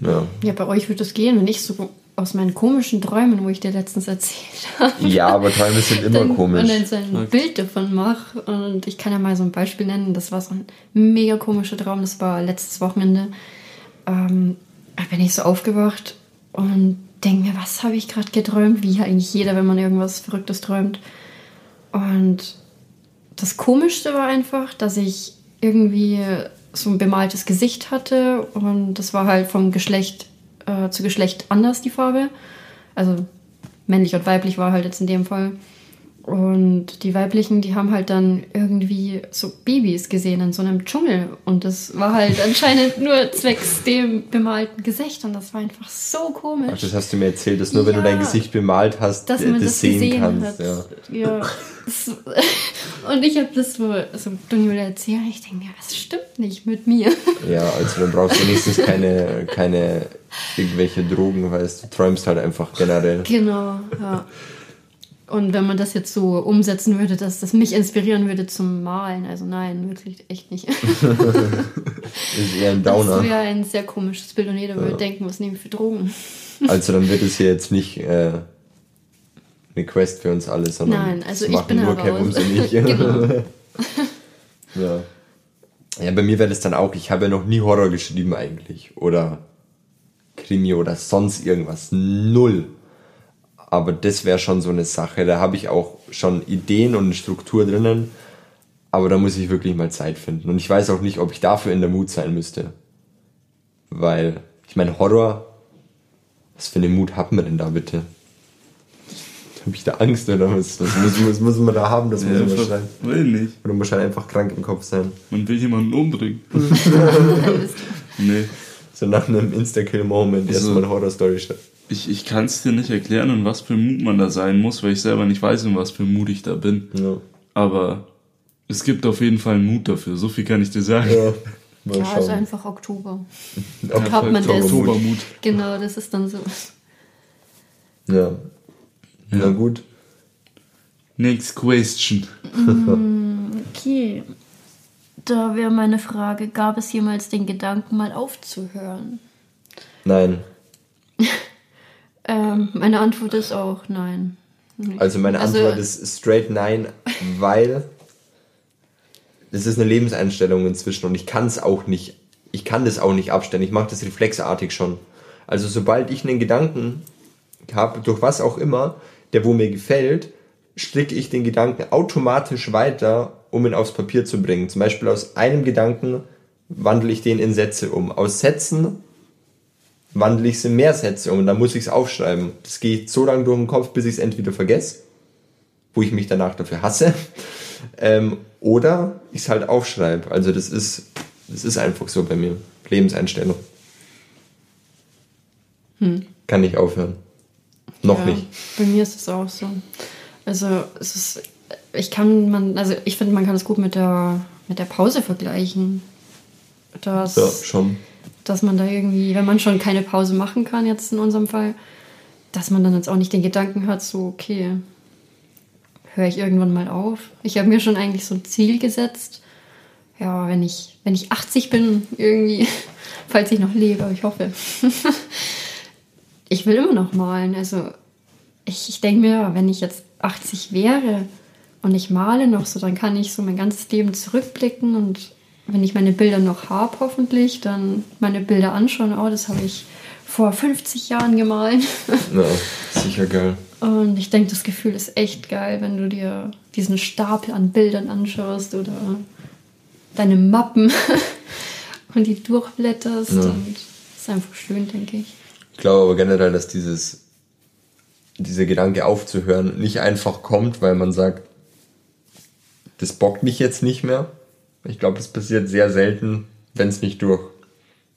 ja. Ja, bei euch wird das gehen, wenn ich so aus meinen komischen Träumen, wo ich dir letztens erzählt habe. Ja, aber Träume sind immer dann, komisch. Und dann so ein Bild davon mache. Und ich kann ja mal so ein Beispiel nennen. Das war so ein mega komischer Traum. Das war letztes Wochenende. Ähm, da bin ich so aufgewacht und denke mir, was habe ich gerade geträumt? Wie eigentlich jeder, wenn man irgendwas Verrücktes träumt. Und das Komischste war einfach, dass ich irgendwie so ein bemaltes Gesicht hatte und das war halt vom Geschlecht äh, zu Geschlecht anders die Farbe. Also männlich und weiblich war halt jetzt in dem Fall. Und die weiblichen, die haben halt dann irgendwie so Babys gesehen in so einem Dschungel. Und das war halt anscheinend nur zwecks dem bemalten Gesicht. Und das war einfach so komisch. Ach, das hast du mir erzählt, dass nur wenn du dein Gesicht bemalt hast, dass äh, man das das sehen kannst. hat. Ja. Ja. Das- Und ich habe das so, so Dunjula erzählt. Ich denke mir, was stimmt nicht mit mir? ja, also dann brauchst du wenigstens keine, keine irgendwelche Drogen, weißt du, träumst halt einfach generell. Genau, ja. Und wenn man das jetzt so umsetzen würde, dass das mich inspirieren würde zum Malen, also nein, wirklich echt nicht. Ist eher ein Das Downer. wäre ein sehr komisches Bild und jeder würde denken, was nehmen wir für Drogen? Also dann wird es hier jetzt nicht äh, eine Quest für uns alle, sondern Nein, also das ich bin nur heraus. Genau. ja. ja, bei mir wäre das dann auch, ich habe ja noch nie Horror geschrieben eigentlich. Oder Krimi oder sonst irgendwas. Null. Aber das wäre schon so eine Sache. Da habe ich auch schon Ideen und eine Struktur drinnen. Aber da muss ich wirklich mal Zeit finden. Und ich weiß auch nicht, ob ich dafür in der Mut sein müsste. Weil, ich meine, Horror, was für eine Mut hat man denn da bitte? Habe ich da Angst oder was? Was muss, was muss man da haben? Das muss Ja, man einfach, wahrscheinlich. will nicht. Oder muss halt einfach krank im Kopf sein. Man will jemanden umbringen. Nee. So nach einem Insta-Kill-Moment Also- erstmal eine Horror-Story schreiben. Ich, ich kann es dir nicht erklären, in was für Mut man da sein muss, weil ich selber nicht weiß, in was für Mut ich da bin. Ja. Aber es gibt auf jeden Fall einen Mut dafür. So viel kann ich dir sagen. ja. Mal Ja, schauen. also einfach Oktober. Ob- hat man das. Oktobermut. Genau, das ist dann so. Ja. Na gut. Next question. Okay. Da wäre meine Frage, gab es jemals den Gedanken, mal aufzuhören? Nein. Ähm, meine Antwort ist auch nein. Also meine Also- Antwort ist straight nein, weil das ist eine Lebenseinstellung inzwischen und ich kann es auch nicht, ich kann das auch nicht abstellen. Ich mache das reflexartig schon. Also sobald ich einen Gedanken habe, durch was auch immer, der wo mir gefällt, stricke ich den Gedanken automatisch weiter, um ihn aufs Papier zu bringen. Zum Beispiel aus einem Gedanken wandle ich den in Sätze um. Aus Sätzen wandle ich es in mehr Sätze um und dann muss ich es aufschreiben. Das geht so lange durch den Kopf, bis ich es entweder vergesse, wo ich mich danach dafür hasse, ähm, oder ich es halt aufschreibe. Also das ist, das ist einfach so bei mir. Lebenseinstellung. Kann nicht aufhören. Noch Ja, nicht. Bei mir ist es auch so. Also es ist, ich kann man, also ich finde, man kann es gut mit der mit der Pause vergleichen. Dass, Ja, schon. Dass man da irgendwie, wenn man schon keine Pause machen kann, jetzt in unserem Fall, dass man dann jetzt auch nicht den Gedanken hat, so, okay, höre ich irgendwann mal auf. Ich habe mir schon eigentlich so ein Ziel gesetzt. Ja, wenn ich, wenn ich 80 bin, irgendwie, falls ich noch lebe, aber ich hoffe. ich will immer noch malen. Also ich, ich denke mir, wenn ich jetzt 80 wäre und ich male noch so, dann kann ich so mein ganzes Leben zurückblicken und wenn ich meine Bilder noch habe, hoffentlich, dann meine Bilder anschauen, oh, das habe ich vor 50 Jahren gemalt. Ja, sicher geil. Und ich denke, das Gefühl ist echt geil, wenn du dir diesen Stapel an Bildern anschaust oder deine Mappen und die durchblätterst. Ja. Und das ist einfach schön, denke ich. Ich glaube aber generell, dass dieses, dieser Gedanke aufzuhören nicht einfach kommt, weil man sagt, das bockt mich jetzt nicht mehr. Ich glaube, das passiert sehr selten, wenn es nicht durch.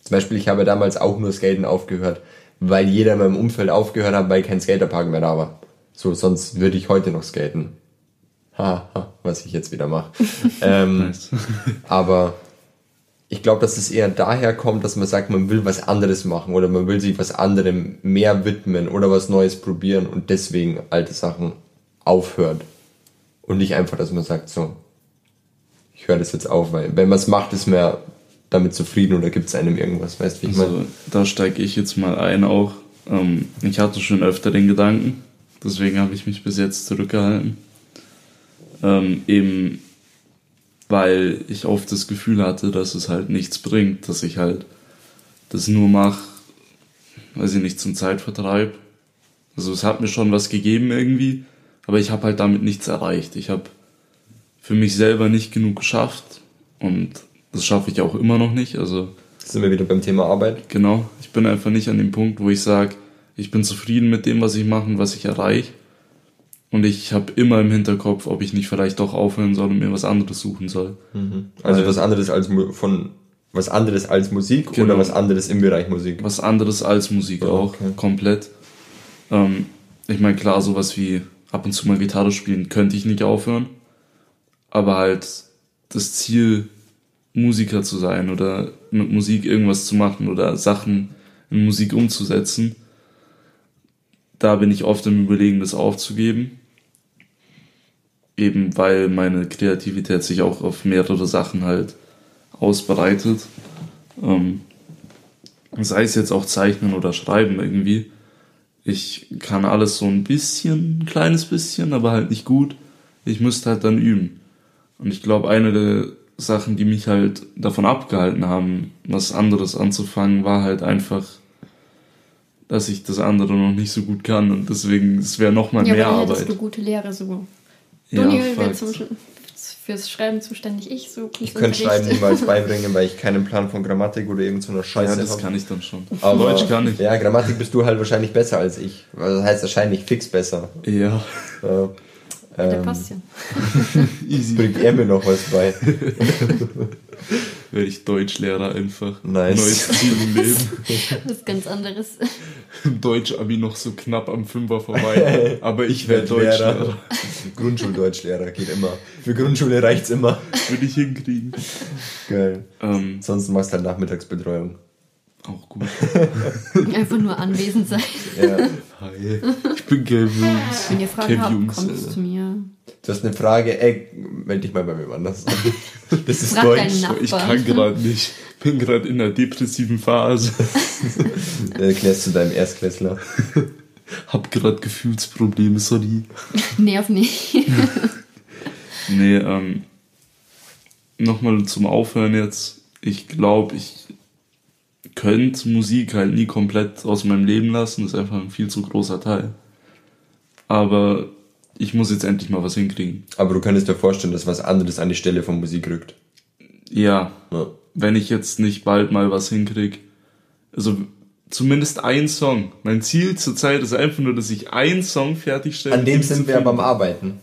Zum Beispiel, ich habe damals auch nur Skaten aufgehört, weil jeder in meinem Umfeld aufgehört hat, weil kein Skaterpark mehr da war. So, sonst würde ich heute noch skaten. Ha, ha, was ich jetzt wieder mache. ähm, aber ich glaube, dass es eher daher kommt, dass man sagt, man will was anderes machen oder man will sich was anderem mehr widmen oder was Neues probieren und deswegen alte Sachen aufhört. Und nicht einfach, dass man sagt, so, ich höre das jetzt auf, weil wenn man es macht, ist man damit zufrieden oder gibt es einem irgendwas, weißt du, wie ich Also, meine? da steige ich jetzt mal ein auch. Ähm, ich hatte schon öfter den Gedanken, deswegen habe ich mich bis jetzt zurückgehalten. Ähm, eben weil ich oft das Gefühl hatte, dass es halt nichts bringt, dass ich halt das nur mache, weiß ich nicht, zum Zeitvertreib. Also es hat mir schon was gegeben irgendwie, aber ich habe halt damit nichts erreicht. Ich habe für mich selber nicht genug geschafft und das schaffe ich auch immer noch nicht. Also sind wir wieder beim Thema Arbeit. Genau, ich bin einfach nicht an dem Punkt, wo ich sage, ich bin zufrieden mit dem, was ich mache und was ich erreiche. Und ich habe immer im Hinterkopf, ob ich nicht vielleicht doch aufhören soll und mir was anderes suchen soll. Mhm. Also Weil, was anderes als von was anderes als Musik genau. oder was anderes im Bereich Musik? Was anderes als Musik oh, auch, okay. komplett. Ähm, ich meine, klar, sowas wie ab und zu mal Gitarre spielen könnte ich nicht aufhören. Aber halt das Ziel, Musiker zu sein oder mit Musik irgendwas zu machen oder Sachen in Musik umzusetzen, da bin ich oft im Überlegen, das aufzugeben eben weil meine Kreativität sich auch auf mehrere Sachen halt ausbreitet. Ähm, sei es jetzt auch Zeichnen oder Schreiben irgendwie. Ich kann alles so ein bisschen, ein kleines bisschen, aber halt nicht gut. Ich müsste halt dann üben. Und ich glaube, eine der Sachen, die mich halt davon abgehalten haben, was anderes anzufangen, war halt einfach, dass ich das andere noch nicht so gut kann und deswegen, es wäre nochmal ja, mehr aber Arbeit. Ja, du gute Lehre so Daniel ja, wäre fürs Schreiben zuständig. Ich so Ich könnte Schreiben niemals beibringen, weil ich keinen Plan von Grammatik oder irgend so einer Scheiße habe. Ja, das hab. kann ich dann schon. Aber, Deutsch kann ich. Ja, Grammatik bist du halt wahrscheinlich besser als ich. Also das heißt wahrscheinlich fix besser. Ja. ja. Ähm, Der passt ja. Easy. Bringt er mir noch was bei. Werde ich Deutschlehrer einfach. Nice. Neues Ziel im Leben. Was ganz anderes. Deutsch-Abi noch so knapp am Fünfer vorbei. Aber ich werde Deutschlehrer. Grundschuldeutschlehrer geht immer. Für Grundschule reicht's immer. Würde ich hinkriegen. Geil. Ähm, Sonst machst du halt Nachmittagsbetreuung. Auch gut. Einfach nur anwesend sein. Ja. Hi, ich bin Kev Jungs. Wenn ihr Fragen habt, Jungs, kommst Alter. zu mir. Du hast eine Frage, ey, melde dich mal bei mir anders. Das ist Frag Deutsch. Ich kann gerade nicht. Bin gerade in einer depressiven Phase. Erklärst du deinem Erstklässler. Hab gerade Gefühlsprobleme, sorry. Nerv nicht. nee, ähm, nochmal zum Aufhören jetzt. Ich glaube, ich könnte Musik halt nie komplett aus meinem Leben lassen. Das ist einfach ein viel zu großer Teil. Aber ich muss jetzt endlich mal was hinkriegen. Aber du könntest dir vorstellen, dass was anderes an die Stelle von Musik rückt. Ja. ja. Wenn ich jetzt nicht bald mal was hinkriege. Also zumindest ein Song. Mein Ziel zurzeit ist einfach nur, dass ich einen Song fertigstelle. An dem sind wir beim Arbeiten.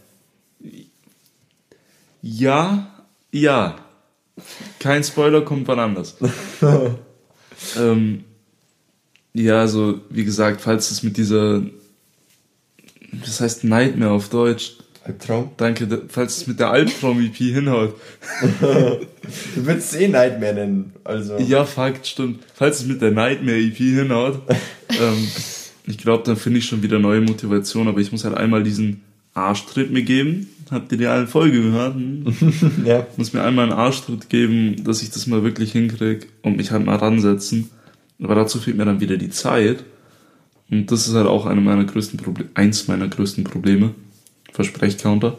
Ja, ja. Kein Spoiler, kommt wann anders. ähm, ja, also wie gesagt, falls es mit dieser das heißt Nightmare auf Deutsch. Albtraum? Danke, falls es mit der Albtraum-EP hinhaut. du würdest es eh Nightmare nennen, also. Ja, Fakt, stimmt. Falls es mit der Nightmare-EP hinhaut, ähm, ich glaube, dann finde ich schon wieder neue Motivation, aber ich muss halt einmal diesen Arschtritt mir geben. Habt ihr die alle Folge gehört? Hm? ja. Muss mir einmal einen Arschtritt geben, dass ich das mal wirklich hinkriege und mich halt mal ransetzen. Aber dazu fehlt mir dann wieder die Zeit. Und das ist halt auch eine meiner größten Probleme, eins meiner größten Probleme, Versprechcounter.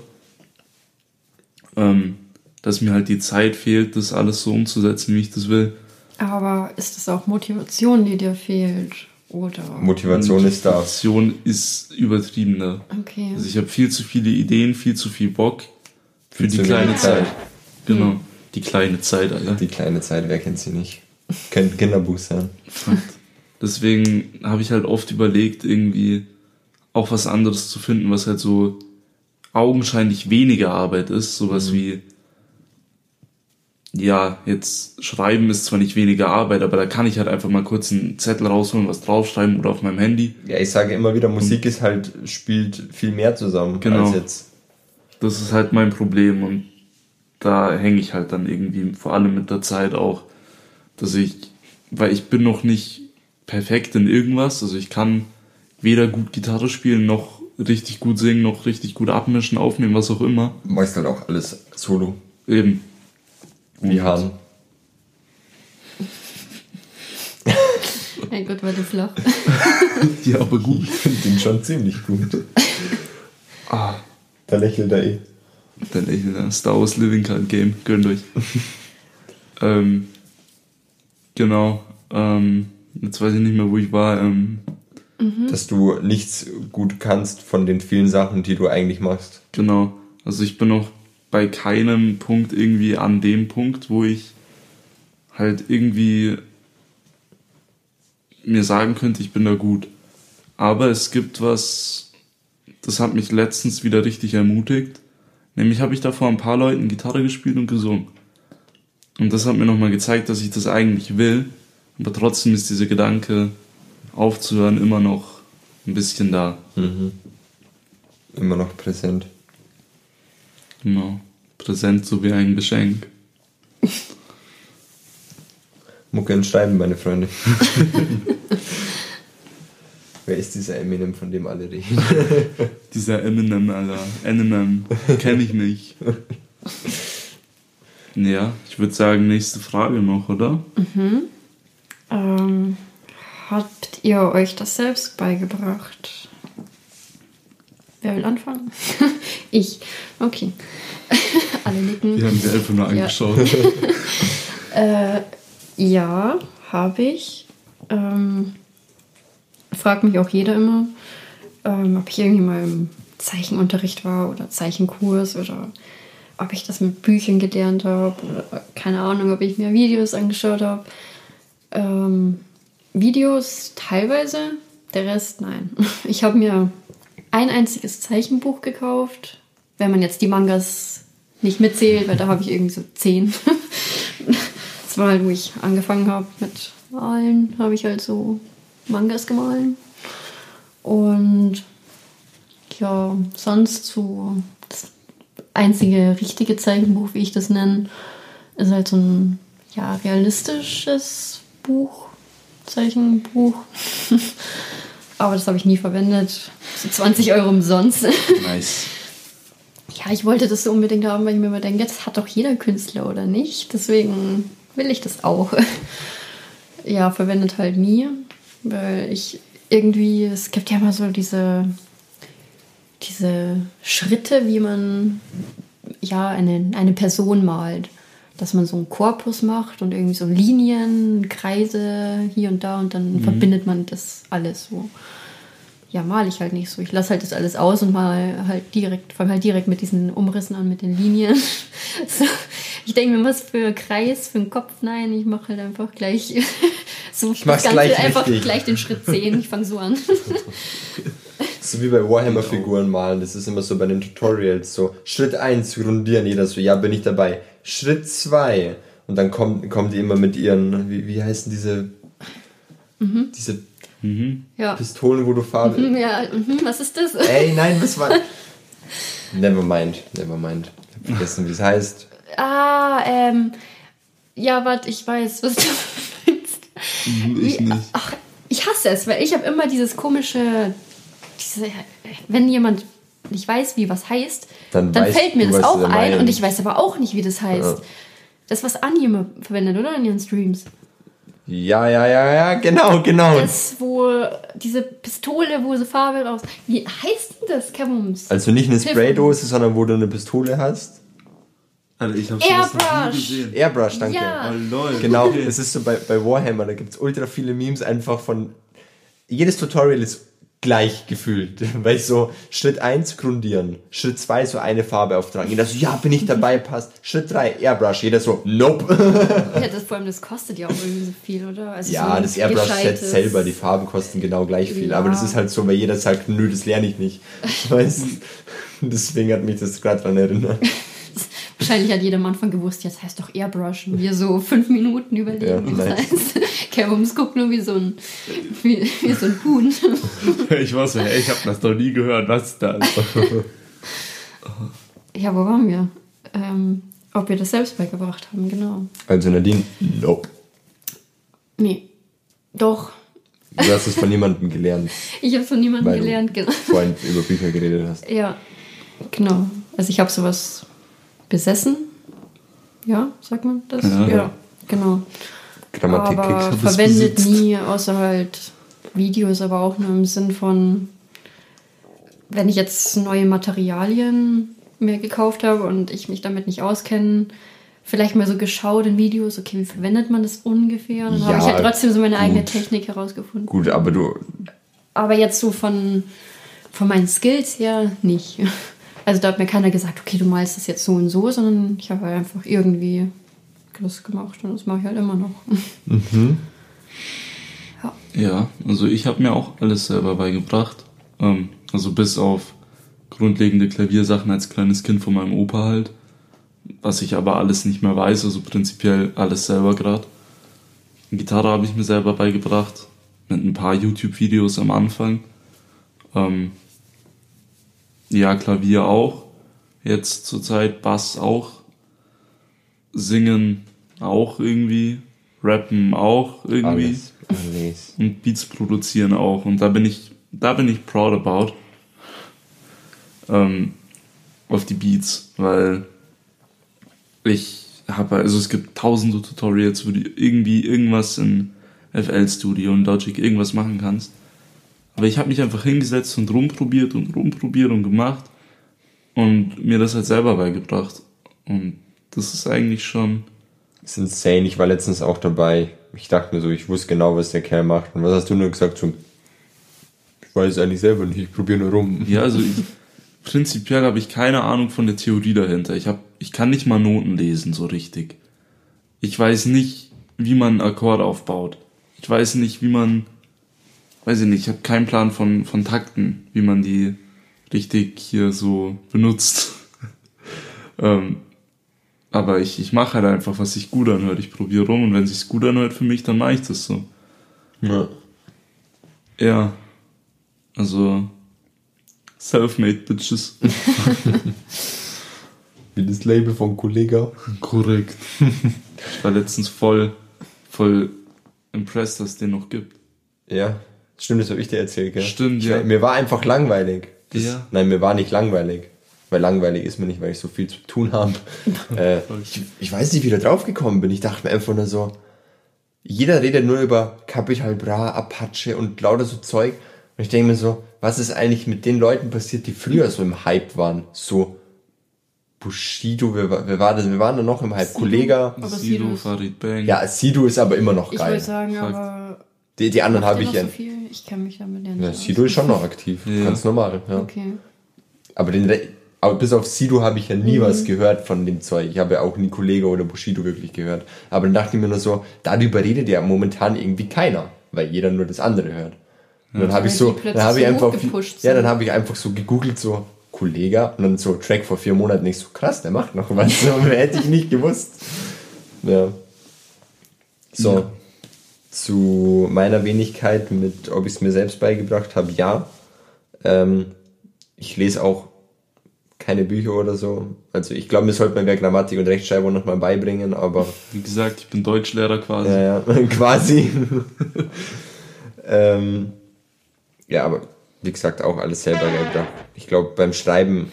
Ähm, dass mir halt die Zeit fehlt, das alles so umzusetzen, wie ich das will. Aber ist das auch Motivation, die dir fehlt? Oder? Motivation ist da. Motivation ist übertriebener. Okay. Also ich habe viel zu viele Ideen, viel zu viel Bock für die kleine Zeit. Zeit. Genau. Hm. Die kleine Zeit, Alter. Die kleine Zeit, wer kennt sie nicht? Kennt Kinderbuch sein. Deswegen habe ich halt oft überlegt, irgendwie auch was anderes zu finden, was halt so augenscheinlich weniger Arbeit ist. Sowas mhm. wie, ja, jetzt schreiben ist zwar nicht weniger Arbeit, aber da kann ich halt einfach mal kurz einen Zettel rausholen, was draufschreiben oder auf meinem Handy. Ja, ich sage immer wieder, Musik ist halt, spielt viel mehr zusammen genau. als jetzt. Das ist halt mein Problem und da hänge ich halt dann irgendwie, vor allem mit der Zeit auch, dass ich, weil ich bin noch nicht perfekt in irgendwas. Also ich kann weder gut Gitarre spielen, noch richtig gut singen, noch richtig gut abmischen, aufnehmen, was auch immer. Du machst halt auch alles solo. Eben. Wie Hahn. Mein Gott, war der flach. Ja, aber gut. Ich finde den schon ziemlich gut. Ah, da lächelt er eh. Dann echt ein Star Wars Living Card Game. Gönnt euch. ähm, genau. Ähm, jetzt weiß ich nicht mehr, wo ich war. Ähm, Dass du nichts gut kannst von den vielen Sachen, die du eigentlich machst. genau. Also ich bin noch bei keinem Punkt irgendwie an dem Punkt, wo ich halt irgendwie mir sagen könnte, ich bin da gut. Aber es gibt was, das hat mich letztens wieder richtig ermutigt. Nämlich habe ich da vor ein paar Leuten Gitarre gespielt und gesungen. Und das hat mir nochmal gezeigt, dass ich das eigentlich will. Aber trotzdem ist dieser Gedanke, aufzuhören, immer noch ein bisschen da. Immer noch präsent. Genau. Präsent so wie ein Geschenk. Mucke und Schreiben, meine Freunde. Wer ist dieser Eminem, von dem alle reden? Dieser Eminem, Alter. Eminem. Kenn ich nicht. Ja, ich würde sagen, nächste Frage noch, oder? Ähm, habt ihr euch das selbst beigebracht? Wer will anfangen? ich. Okay. Alle nicken. Wir haben sie einfach nur Ja. angeschaut. Äh, ja, habe ich. Ähm, fragt mich auch jeder immer, ähm, ob ich irgendwie mal im Zeichenunterricht war oder Zeichenkurs oder ob ich das mit Büchern gelernt habe oder keine Ahnung, ob ich mir Videos angeschaut habe. Ähm, Videos teilweise, der Rest nein. Ich habe mir ein einziges Zeichenbuch gekauft, wenn man jetzt die Mangas nicht mitzählt, weil da habe ich irgendwie so zehn. Das war halt, wo ich angefangen habe mit Malen, habe ich halt so Mangas gemahlen. Und ja, sonst so das einzige richtige Zeichenbuch, wie ich das nenne, ist halt so ein ja, realistisches Buch, Zeichenbuch. Aber das habe ich nie verwendet. So 20 Euro umsonst. Nice. Ja, ich wollte das so unbedingt haben, weil ich mir immer denke, das hat doch jeder Künstler, oder nicht? Deswegen will ich das auch. Ja, verwendet halt nie, weil ich irgendwie, es gibt ja immer so diese, diese Schritte, wie man ja eine, eine Person malt. Dass man so einen Korpus macht und irgendwie so Linien, Kreise hier und da und dann verbindet man das alles so ja, male ich halt nicht so. Ich lasse halt das alles aus und mal halt direkt, fange halt direkt mit diesen Umrissen an, mit den Linien. So, ich denke mir, was für Kreis, für einen Kopf, nein, ich mache halt einfach gleich so ich mach's gleich einfach richtig. gleich den Schritt 10. Ich fange so an. So wie bei Warhammer-Figuren malen. Das ist immer so bei den Tutorials so. Schritt 1, grundieren. Jeder so, ja, bin ich dabei. Schritt 2. Und dann kommen, kommen die immer mit ihren, wie, wie heißen diese, diese Ja. Pistolen, wo du Farbe... Mhm, Ja, mhm, was ist das? Ey, nein, was war... Never mind, never mind. Ich hab vergessen, wie es heißt. Ah, ähm, ja, warte, ich weiß, was du meinst. Ich nicht. Ach, ich hasse es, weil ich habe immer dieses komische, diese, wenn jemand nicht weiß, wie was heißt, Dann dann, weißt fällt mir das auch ein meinen. und ich weiß aber auch nicht, wie das heißt. Ja. Das, was Anime verwendet, oder? In ihren Streams. Ja, ja, ja, ja, genau, genau. Das, wo diese Pistole, wo so Farbe raus. Wie heißt denn das, Kabums? Also nicht eine Spraydose, sondern wo du eine Pistole hast. Alter, ich hab sowas noch nie Airbrush. gesehen. Airbrush, danke. Ja. Oh, lol. Genau, es ist so bei, bei Warhammer, da gibt es ultra viele Memes einfach von. Jedes Tutorial ist gleich gefühlt. Weil so Schritt 1 grundieren, Schritt 2 so eine Farbe auftragen. Jeder so, ja, bin ich dabei, passt. Schritt 3 Airbrush, jeder so, nope. Ja, das, vor allem, das kostet ja auch irgendwie so viel, oder? Also so Ja, ein das Airbrush-Set selber, die Farben kosten genau gleich viel. Aber das Ja. ist halt so, weil jeder sagt, nö, das lerne ich nicht. Weißt Deswegen hat mich das gerade dran erinnert. Wahrscheinlich hat jeder am Anfang gewusst, jetzt heißt doch Airbrush und wir so fünf Minuten überlegen, Ja, wie das nice. heißt. Kerbums guckt nur wie so ein, wie, wie so ein Huhn. Ich war so, ich hab das noch nie gehört. Was ist das? Ja, wo waren wir? Ähm, ob wir das selbst beigebracht haben, genau. Also Nadine, nope. Nee, doch. Du hast es von niemandem gelernt, Ich habe von niemandem gelernt. Genau. vorhin über Bücher geredet hast. Ja, genau. Also ich habe sowas besessen. Ja, sagt man das? Ja. ja genau. Grammatik aber verwendet besitzt. nie, außer halt Videos, aber auch nur im Sinn von, wenn ich jetzt neue Materialien mir gekauft habe und ich mich damit nicht auskenne, vielleicht mal so geschaut in Videos, okay, wie verwendet man das ungefähr? Und dann habe Ja, ich halt trotzdem so meine eigene gut. Technik herausgefunden. Gut, aber du, Aber jetzt so von, von meinen Skills her nicht. Also da hat mir keiner gesagt, okay, du malst das jetzt so und so, sondern ich habe halt einfach irgendwie das gemacht und das mache ich halt immer noch. ja. Ja, also ich habe mir auch alles selber beigebracht. Ähm, also bis auf grundlegende Klaviersachen als kleines Kind von meinem Opa halt. Was ich aber alles nicht mehr weiß, also prinzipiell alles selber gerade. Gitarre habe ich mir selber beigebracht. Mit ein paar YouTube-Videos am Anfang. Ähm, ja, Klavier auch. Jetzt zurzeit Bass auch. Singen auch irgendwie. Rappen auch irgendwie alles, alles. und Beats produzieren auch und da bin ich da bin ich proud about ähm, auf die Beats weil ich habe also es gibt tausende Tutorials wo du irgendwie irgendwas in FL Studio und Logic irgendwas machen kannst aber ich habe mich einfach hingesetzt und rumprobiert und rumprobiert und gemacht und mir das halt selber beigebracht und das ist eigentlich schon Das ist insane. Ich war letztens auch dabei. Ich dachte mir so, ich wusste genau, was der Kerl macht. Und was hast du nur gesagt? So, ich weiß es eigentlich selber nicht, ich probiere nur rum. Ja, also ich, prinzipiell habe ich keine Ahnung von der Theorie dahinter. Ich, hab, ich kann nicht mal Noten lesen so richtig. Ich weiß nicht, wie man einen Akkord aufbaut. Ich weiß nicht, wie man, weiß ich nicht, ich habe keinen Plan von, von Takten, wie man die richtig hier so benutzt. ähm, aber ich, ich mache halt einfach, was sich gut anhört. Ich probiere rum und wenn sich's gut anhört für mich, dann mache ich das so. Ja. Ja. Also self-made bitches. Wie das Label von Kollega. Korrekt. ich war letztens voll, voll impressed, dass es den noch gibt. Ja, stimmt, das habe ich dir erzählt, gell? Stimmt, ich, ja. Mir war einfach langweilig. Das, Ja. Nein, mir war nicht langweilig. Weil langweilig ist mir nicht, weil ich so viel zu tun habe. äh, ich, ich weiß nicht, wie ich da drauf gekommen bin. Ich dachte mir einfach nur so, jeder redet nur über Capital Bra, Apache und lauter so Zeug. Und ich denke mir so, was ist eigentlich mit den Leuten passiert, die früher so im Hype waren? So Bushido, wer, war- wer war das? Wir waren da noch im Hype. Sido. Kollega. Aber Sido, Sido- Farid Bang. Ja, Sido ist aber immer noch Ich geil. würde sagen, Fakt. aber. Die, die anderen habe ich ja. So viel? Ich kenne mich damit ja nicht ja. aus. Sido ist schon noch aktiv. Ja. Ganz normal. Ja. Okay. Aber, den, aber bis auf Sido habe ich ja nie was gehört von dem Zeug. Ich habe ja auch nie Kollege oder Bushido wirklich gehört. Aber dann dachte ich mir nur so, darüber redet ja momentan irgendwie keiner, weil jeder nur das andere hört. Und dann habe ich so, dann habe ich einfach, ja, dann habe ich einfach so gegoogelt so Kollege und dann so Track vor vier Monaten nicht so krass, der macht noch was. So, hätte ich nicht gewusst. Ja. So. Ja. Zu meiner Wenigkeit mit, ob ich es mir selbst beigebracht habe, ja. Ähm, ich lese auch keine Bücher oder so. Also ich glaube, mir sollte man wer Grammatik und Rechtschreibung nochmal beibringen, aber Wie gesagt, ich bin Deutschlehrer quasi. ja, ja, quasi. ähm, ja, aber wie gesagt, auch alles selber beigebracht. Ich glaube, beim Schreiben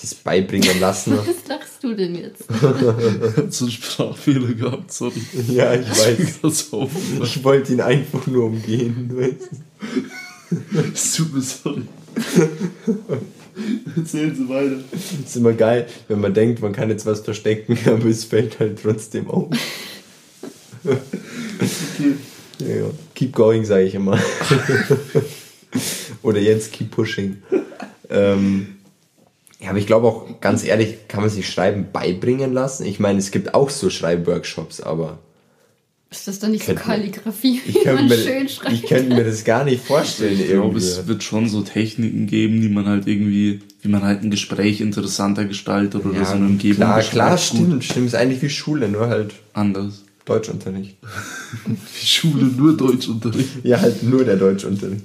das beibringen lassen. Was lachst du denn jetzt? so einen Sprachfehler gehabt, sorry. ja, ich weiß. Ich wollte ihn einfach nur umgehen. Weißt du? Es tut mir sorry. Erzählen Sie weiter. ist immer geil, wenn man denkt, man kann jetzt was verstecken, aber es fällt halt trotzdem auf. ja, ja. Keep going, sage ich immer. Oder jetzt keep pushing. Ähm, ja, aber ich glaube auch, ganz ehrlich, kann man sich Schreiben beibringen lassen? Ich meine, es gibt auch so Schreibworkshops, aber Ist das dann nicht so Kalligrafie, ich wie könnte man mir, schön schreibt? ich könnte mir das gar nicht vorstellen. Ich glaube, es wird schon so Techniken geben, die man halt irgendwie, wie man halt ein Gespräch interessanter gestaltet oder so eine Umgebung klar, klar, Gut, stimmt, stimmt. Ist eigentlich wie Schule, nur halt Anders. Deutschunterricht. Die Schule nur Deutschunterricht. Ja, halt nur der Deutschunterricht.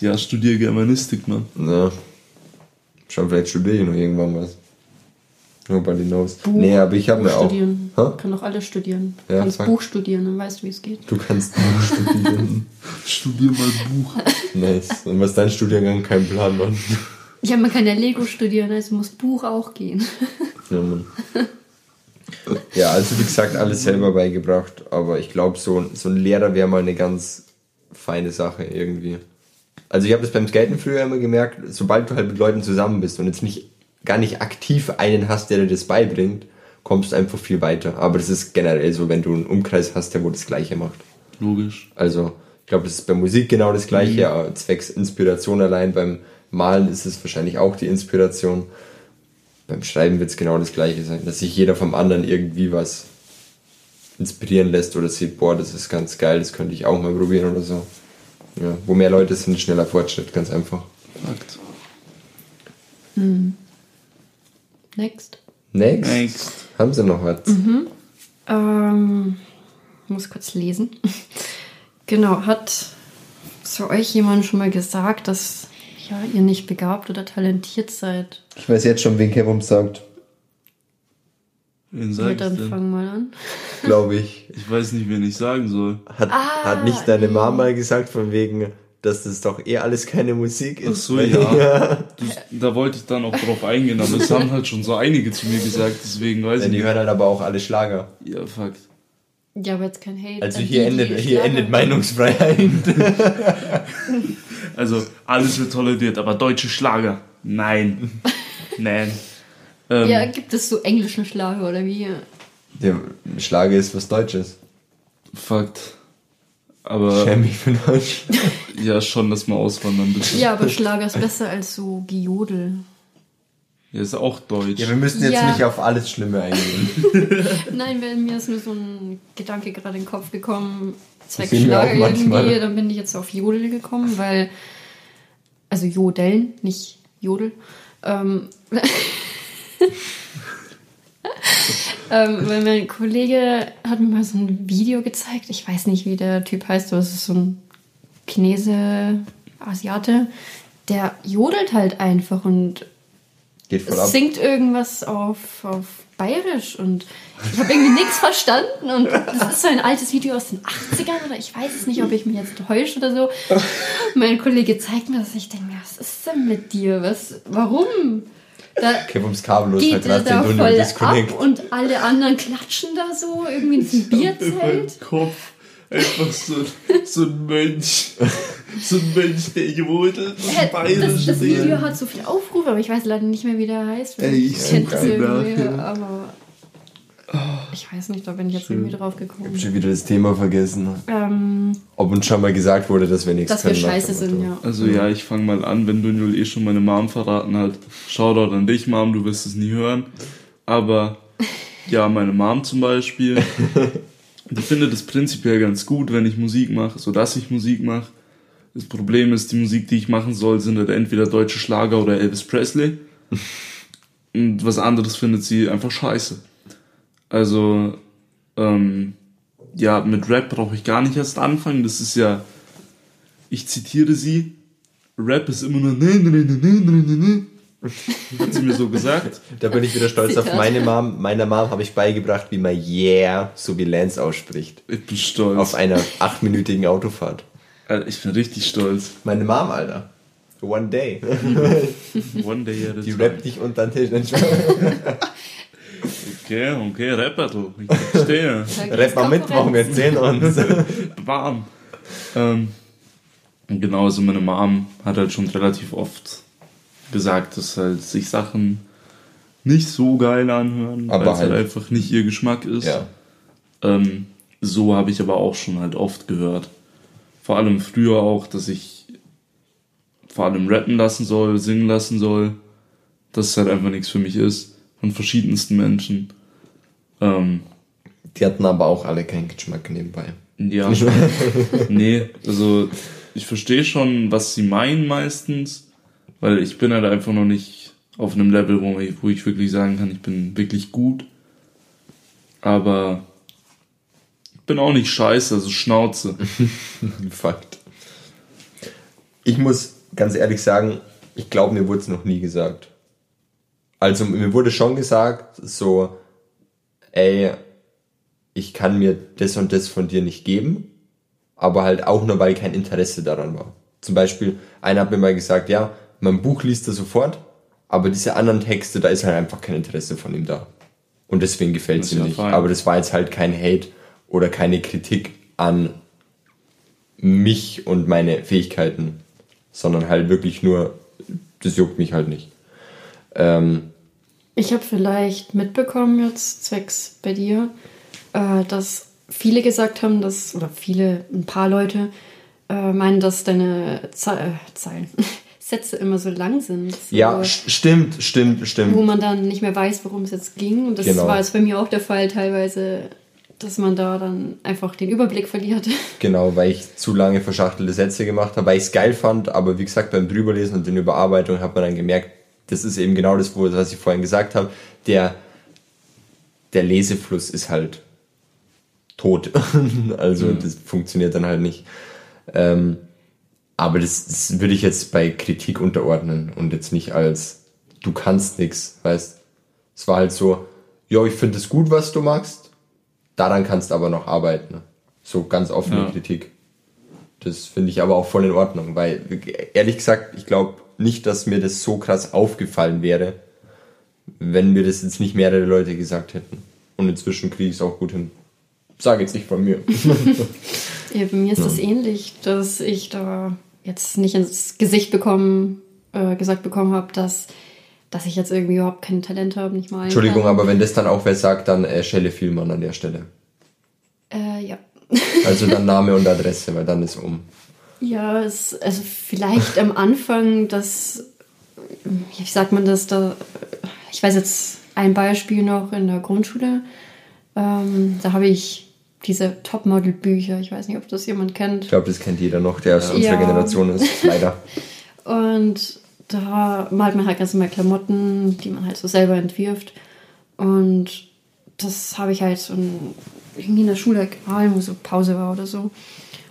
Ja, studiere Germanistik, Mann. Ja. Schon vielleicht studiere ich noch irgendwann was. Nobody knows. Buch, nee, aber ich habe mir auch. studieren. Hä? Kann doch alle studieren. Du Ja, kannst fuck. Buch studieren, dann weißt du, wie es geht. Du kannst Buch studieren. Studier mal Buch. nice. Und was dein Studiengang kein Plan, Mann. Ja, man kann ja Lego studieren, also muss Buch auch gehen. Ja, Mann. Ja, also wie gesagt, alles selber beigebracht, aber ich glaube, so, so ein Lehrer wäre mal eine ganz feine Sache irgendwie. Also ich habe das beim Skaten früher immer gemerkt, sobald du halt mit Leuten zusammen bist und jetzt nicht gar nicht aktiv einen hast, der dir das beibringt, kommst du einfach viel weiter. Aber das ist generell so, wenn du einen Umkreis hast, der wo das Gleiche macht. Logisch. Also ich glaube, das ist bei Musik genau das Gleiche, aber zwecks Inspiration allein. Beim Malen ist es wahrscheinlich auch die Inspiration. Beim Schreiben wird es genau das Gleiche sein, dass sich jeder vom anderen irgendwie was inspirieren lässt oder sieht, boah, das ist ganz geil, das könnte ich auch mal probieren oder so. Ja, wo mehr Leute sind, schneller Fortschritt, ganz einfach. Fakt. Next. Next. Next. Haben Sie noch was? Ähm, ich muss kurz lesen. genau, hat zu euch jemand schon mal gesagt, dass ja, ihr nicht begabt oder talentiert seid? Ich weiß jetzt schon, wen Kevin sagt, Wen Ja, sag ich dann denn? fang mal an. glaube ich. Ich weiß nicht, wen ich sagen soll. Hat, Ah, hat nicht deine Mama mal gesagt, von wegen, dass das doch eh alles keine Musik ist? Ach so, Weil- ja. Du, da wollte ich dann auch drauf eingehen, aber es haben halt schon so einige zu mir gesagt, deswegen weiß Ja, ich die nicht. hören halt aber auch alle Schlager. Ja, Fakt. Ja, aber jetzt kein Hate. Also hier die, die endet, hier Schlager- endet Meinungsfreiheit. Also, alles wird toleriert, aber deutsche Schlager? Nein. Nein. Ähm, Ja, gibt es so englischen Schlager oder wie? Der Schlager ist was Deutsches. Fakt. Aber Schäm mich für Deutsch. ja, schon, dass wir auswandern, bitte. Ja, aber Schlager ist besser als so Gejodel. Ja, ist auch deutsch. Ja, wir müssen jetzt Ja. nicht auf alles Schlimme eingehen. Nein, weil mir ist nur so ein Gedanke gerade in den Kopf gekommen, Zweck Schlager irgendwie, dann bin ich jetzt auf Jodel gekommen, weil, also Jodeln, nicht Jodel. Ähm, ähm, weil mein Kollege hat mir mal so ein Video gezeigt, ich weiß nicht, wie der Typ heißt, aber es ist so ein Chinese, Asiate, der jodelt halt einfach und singt irgendwas auf, auf Bayerisch und ich habe irgendwie nichts verstanden und das ist so ein altes Video aus den 80ern oder ich weiß es nicht, ob ich mich jetzt täusche oder so. Mein Kollege zeigt mir das, ich denke mir, was ist denn mit dir? Was, warum? Da Kevums kabellos hat geht gerade da den voll disconnect. ab und alle anderen klatschen da so irgendwie in diesem Bierzelt. Kopf einfach so, so ein Mönch. So ein Mönch, der jodelt und bayerisch Das, das. Video hat so viel Aufrufe, aber ich weiß leider nicht mehr, wie der heißt. Ey, ich such das irgendwie, aber ich weiß nicht, da bin ich jetzt irgendwie drauf gekommen. Schon wieder das Thema vergessen. Ähm, Ob uns schon mal gesagt wurde, dass wir nichts dass wir können. nach dem scheiße sind, ja. Also ja, ich fange mal an, wenn Dunjul eh schon meine Mom verraten hat. Shoutout an dich, Mom, du wirst es nie hören. Aber ja, meine Mom zum Beispiel, die findet es prinzipiell ganz gut, wenn ich Musik mache, so dass ich Musik mache. Das Problem ist, die Musik, die ich machen soll, sind halt entweder deutsche Schlager oder Elvis Presley. Und was anderes findet sie einfach scheiße. Also, ähm, ja, mit Rap brauche ich gar nicht erst anfangen. Das ist ja, ich zitiere sie, Rap ist immer nur ne, ne, ne, ne, ne, ne, ne. Hat sie mir so gesagt. Da bin ich wieder stolz auf Zitat. meine Mom. Meiner Mom habe ich beigebracht, wie man yeah, so wie Lance ausspricht. Ich bin stolz. Auf einer achtminütigen Autofahrt. Alter, ich bin richtig stolz. Meine Mom, Alter. One day. One day at a Die rappt dich unter den Tisch. Okay, okay, Rapper du. Ich verstehe. Rapp mal mit, machen wir sehen uns. Warm. Ähm, und genau, also meine Mom hat halt schon relativ oft gesagt, dass halt sich Sachen nicht so geil anhören, Aber weil es halt halt- einfach nicht ihr Geschmack ist. Ja. Ähm, so habe ich aber auch schon halt oft gehört. Vor allem früher auch, dass ich vor allem rappen lassen soll, singen lassen soll. Dass es halt einfach nichts für mich ist. Von verschiedensten Menschen. Ähm, Die hatten aber auch alle keinen Geschmack nebenbei. ja. nee, also ich verstehe schon, was sie meinen meistens. Weil ich bin halt einfach noch nicht auf einem Level, wo ich, wo ich wirklich sagen kann, ich bin wirklich gut. Aber ich bin auch nicht scheiße, also Schnauze. Fakt. Ich muss ganz ehrlich sagen, ich glaube, mir wurde es noch nie gesagt. Also mir wurde schon gesagt, so, ey, ich kann mir das und das von dir nicht geben, aber halt auch nur, weil kein Interesse daran war. Zum Beispiel, einer hat mir mal gesagt, ja, mein Buch liest er sofort, aber diese anderen Texte, da ist halt einfach kein Interesse von ihm da. Und deswegen gefällt sie ist ja nicht. fein. Aber das war jetzt halt kein Hate oder keine Kritik an mich und meine Fähigkeiten, sondern halt wirklich nur, das juckt mich halt nicht. Ähm, Ich habe vielleicht mitbekommen jetzt, zwecks bei dir, äh, dass viele gesagt haben, dass, oder viele, ein paar Leute äh, meinen, dass deine Ze äh, Zeilen, Sätze immer so lang sind. So, ja, st- stimmt, stimmt, stimmt. Wo man dann nicht mehr weiß, worum es jetzt ging. Und das Genau. war jetzt bei mir auch der Fall teilweise, dass man da dann einfach den Überblick verliert. Genau, weil ich zu lange verschachtelte Sätze gemacht habe, weil ich es geil fand, aber wie gesagt, beim Drüberlesen und den Überarbeitungen hat man dann gemerkt, das ist eben genau das, was ich vorhin gesagt habe, der, der Lesefluss ist halt tot. also das funktioniert dann halt nicht. Ähm, aber das, das würde ich jetzt bei Kritik unterordnen und jetzt nicht als du kannst nix, weißt. Es war halt so, ja, ich finde es gut, was du machst, daran kannst du aber noch arbeiten. So ganz offene Ja. Kritik. Das finde ich aber auch voll in Ordnung, weil ehrlich gesagt, ich glaube nicht, dass mir das so krass aufgefallen wäre, wenn mir das jetzt nicht mehrere Leute gesagt hätten. Und inzwischen kriege ich es auch gut hin. Sage jetzt nicht von mir. Ja, bei mir ist das ähnlich, dass ich da jetzt nicht ins Gesicht bekommen, äh, gesagt bekommen habe, dass, dass ich jetzt irgendwie überhaupt kein Talent habe, nicht mal. Entschuldigung, aber wenn das dann auch wer sagt, dann äh, Schelle Vielmann an der Stelle. Äh, ja. Also dann Name und Adresse, weil dann ist um. Ja, es, also vielleicht am Anfang, das, wie sagt man das, da, ich weiß jetzt ein Beispiel noch in der Grundschule, ähm, da habe ich diese Topmodel-Bücher, ich weiß nicht, ob das jemand kennt. Ich glaube, das kennt jeder noch, der aus unserer Ja. Generation ist. Leider. Und da malt man halt ganz normal Klamotten, die man halt so selber entwirft. Und das habe ich halt so in, irgendwie in der Schule gemalt, wo so Pause war oder so.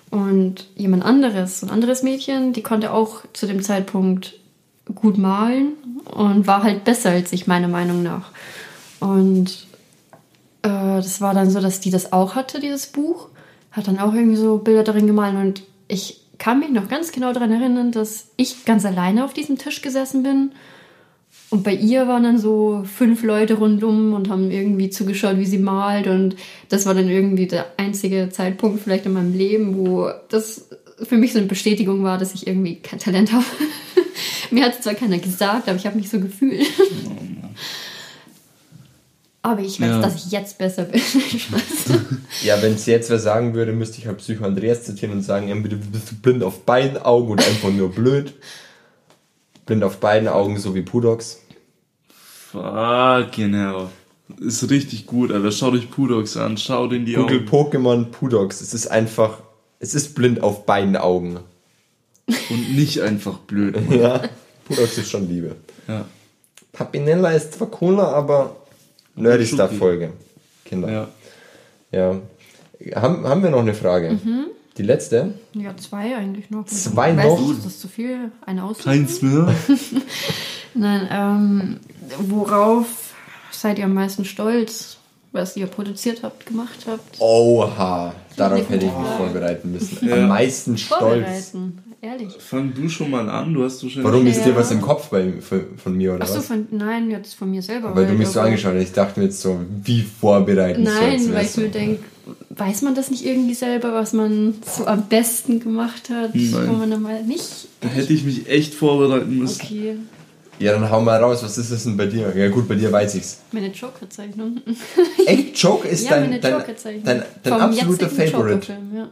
Und jemand anderes, ein anderes Mädchen, die konnte auch zu dem Zeitpunkt gut malen und war halt besser als ich, meiner Meinung nach. Und äh, das war dann so, dass die das auch hatte, dieses Buch. Hat dann auch irgendwie so Bilder darin gemalt und ich kann mich noch ganz genau daran erinnern, dass ich ganz alleine auf diesem Tisch gesessen bin. Und bei ihr waren dann so fünf Leute rundum und haben irgendwie zugeschaut, wie sie malt. Und das war dann irgendwie der einzige Zeitpunkt vielleicht in meinem Leben, wo das für mich so eine Bestätigung war, dass ich irgendwie kein Talent habe. Mir hat es zwar keiner gesagt, aber ich habe mich so gefühlt. aber ich weiß, Ja. dass ich jetzt besser bin. Ja, wenn es jetzt wer sagen würde, müsste ich halt Psycho Andreas zitieren und sagen, entweder bist du blind auf beiden Augen oder einfach nur blöd. Blind auf beiden Augen, so wie Pudox. Fucking hell. Ist richtig gut, Alter. Schau dich Pudox an, schau dir in die Google Augen. Pokémon Pudox. Es ist einfach, es ist blind auf beiden Augen. Und nicht einfach blöd. Mann. Ja, Pudox ist schon Liebe. Ja. Papinella ist zwar cooler, aber nerdigster Schuki. Folge. Kinder. ja. Ja. Haben, haben wir noch eine Frage? Die letzte? ja, zwei eigentlich noch. Zwei Weiß noch? Ist das zu viel? Eine Auswahl? Keins mehr. Nein, ähm, worauf seid ihr am meisten stolz, was ihr produziert habt, gemacht habt? Oha, darauf hätte ich mich vorbereiten müssen. Am meisten stolz. Vorbereiten, ehrlich. Fang du schon mal an, du hast wahrscheinlich. Warum ist dir was im Kopf bei, von, von mir oder Achso, was? von, nein, jetzt von mir selber. weil du halt, mich so angeschaut hast. Ich dachte mir jetzt so, wie vorbereiten Nein, weil ich mir denke, weiß man das nicht irgendwie selber, was man so am besten gemacht hat, Nein. wo man dann mal nicht. Da hätte ich mich echt vorbereiten müssen. Okay, Ja, dann hau mal raus, was ist das denn bei dir? Ja gut, bei dir weiß ich's. meine Joker-Zeichnung. Echt, Joke ist ja, dein, meine dein, Joker-Zeichnung. dein, dein Vom absoluter jetzigen Favorite. Joker-Film, ja.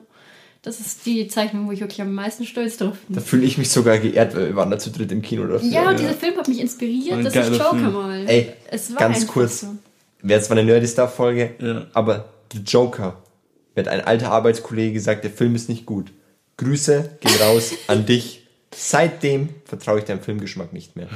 Das ist die Zeichnung, wo ich wirklich am meisten stolz drauf bin. Da fühle ich mich sogar geehrt, weil wir waren da zu dritt im Kino dafür. Ja, dieser Film hat mich inspiriert, dass ich Joker Film. mal. Ey, es war ganz kurz. So. Wäre zwar eine Nerdy-Star-Folge, Ja. aber The Joker. Mir hat ein alter Arbeitskollege gesagt, der Film ist nicht gut. Grüße gehen raus an dich. Seitdem vertraue ich deinem Filmgeschmack nicht mehr.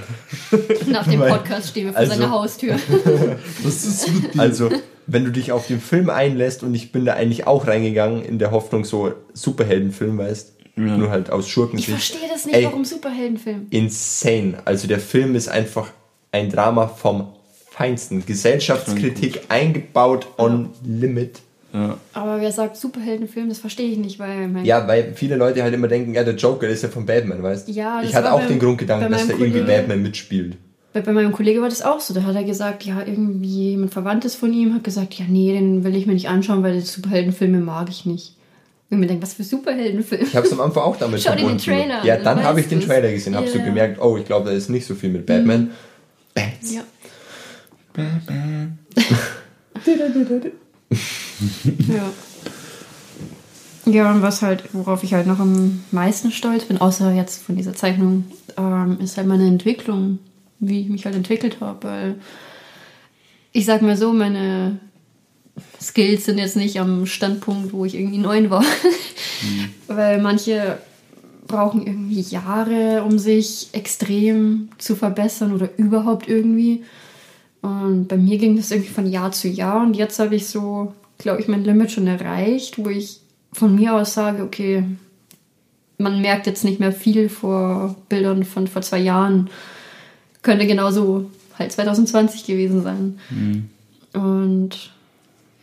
Nach dem Podcast stehen wir vor also- seiner Haustür. Was ist mit dir? Also, wenn du dich auf den Film einlässt und ich bin da eigentlich auch reingegangen in der Hoffnung, so Superheldenfilm, weißt Ja. nur halt aus Ich Schurkensicht. verstehe das nicht, Ey, warum Superheldenfilm. insane. Also der Film ist einfach ein Drama vom Feinsten. Gesellschaftskritik eingebaut on limit. ja. Aber wer sagt Superheldenfilm, das verstehe ich nicht, weil mein Ja, weil viele Leute halt immer denken, ja, der Joker ist ja von Batman, weißt Ja, das Ich hatte auch beim- den Grundgedanken, dass da meinem irgendwie Kollegen- Batman mitspielt. bei, bei meinem Kollege war das auch so. Da hat er gesagt, ja, irgendwie jemand Verwandtes von ihm hat gesagt, ja, nee, den will ich mir nicht anschauen, weil die Superheldenfilme mag ich nicht. Und mir denkt, was für Superheldenfilme. Ich habe es am Anfang auch damit Schau dir den verbunden. Trailer an, Ja, dann dann habe ich den. Trailer gesehen, habe so Ja. gemerkt, oh, ich glaube, da ist nicht so viel mit Batman. Bats. Ja. Ja. Ja, und was halt, worauf ich halt noch am meisten stolz bin, außer jetzt von dieser Zeichnung, ähm, ist halt meine Entwicklung, wie ich mich halt entwickelt habe. Weil ich sag mal so, meine Skills sind jetzt nicht am Standpunkt, wo ich irgendwie neun war. Weil manche brauchen irgendwie Jahre, um sich extrem zu verbessern oder überhaupt irgendwie. Und bei mir ging das irgendwie von Jahr zu Jahr und jetzt habe ich so, glaube ich, mein Limit schon erreicht, wo ich von mir aus sage, okay, man merkt jetzt nicht mehr viel vor Bildern von vor zwei Jahren. Könnte genauso halt 2020 gewesen sein. Und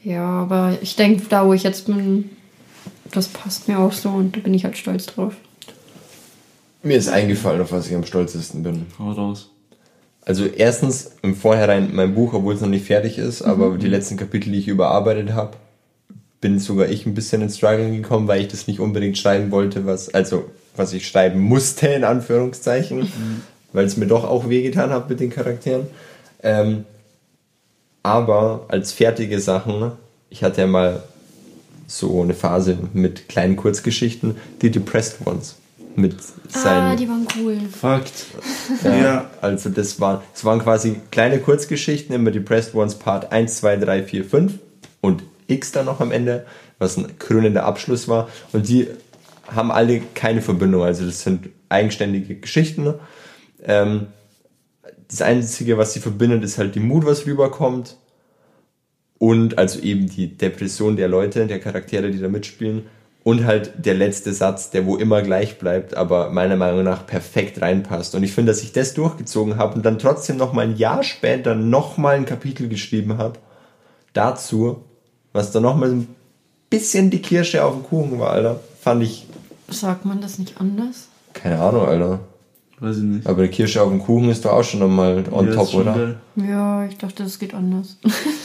ja, aber ich denke, da wo ich jetzt bin, das passt mir auch so und da bin ich halt stolz drauf. Mir ist eingefallen, auf was ich am stolzesten bin. Hau raus. Also erstens im Vorhinein mein Buch, obwohl es noch nicht fertig ist, aber die letzten Kapitel, die ich überarbeitet habe, bin sogar ich ein bisschen ins Struggling gekommen, weil ich das nicht unbedingt schreiben wollte, was also was ich schreiben musste in Anführungszeichen, weil es mir doch auch wehgetan hat mit den Charakteren. Ähm, aber als fertige Sachen, ich hatte ja mal so eine Phase mit kleinen Kurzgeschichten, die Depressed Ones mit seinen Ah, die waren cool. Fakt. ja, Ja. Also das waren, das waren quasi kleine Kurzgeschichten, immer Depressed Ones Part 1, 2, 3, 4, 5 und X dann noch am Ende, was ein krönender Abschluss war. Und die haben alle keine Verbindung, also das sind eigenständige Geschichten. Ähm, das Einzige, was sie verbindet, ist halt die Mut, was rüberkommt. Und also eben die Depression der Leute, der Charaktere, die da mitspielen. Und halt der letzte Satz, der wo immer gleich bleibt, aber meiner Meinung nach perfekt reinpasst. Und ich finde, dass ich das durchgezogen habe und dann trotzdem noch mal ein Jahr später noch mal ein Kapitel geschrieben habe dazu, was dann noch mal so ein bisschen die Kirsche auf dem Kuchen war, Alter. Fand ich, Sagt man das nicht anders? keine Ahnung, Alter. Weiß ich nicht. Aber die Kirsche auf dem Kuchen ist doch auch schon noch mal on Ja, top, oder? geil. Ja, ich dachte, das geht anders.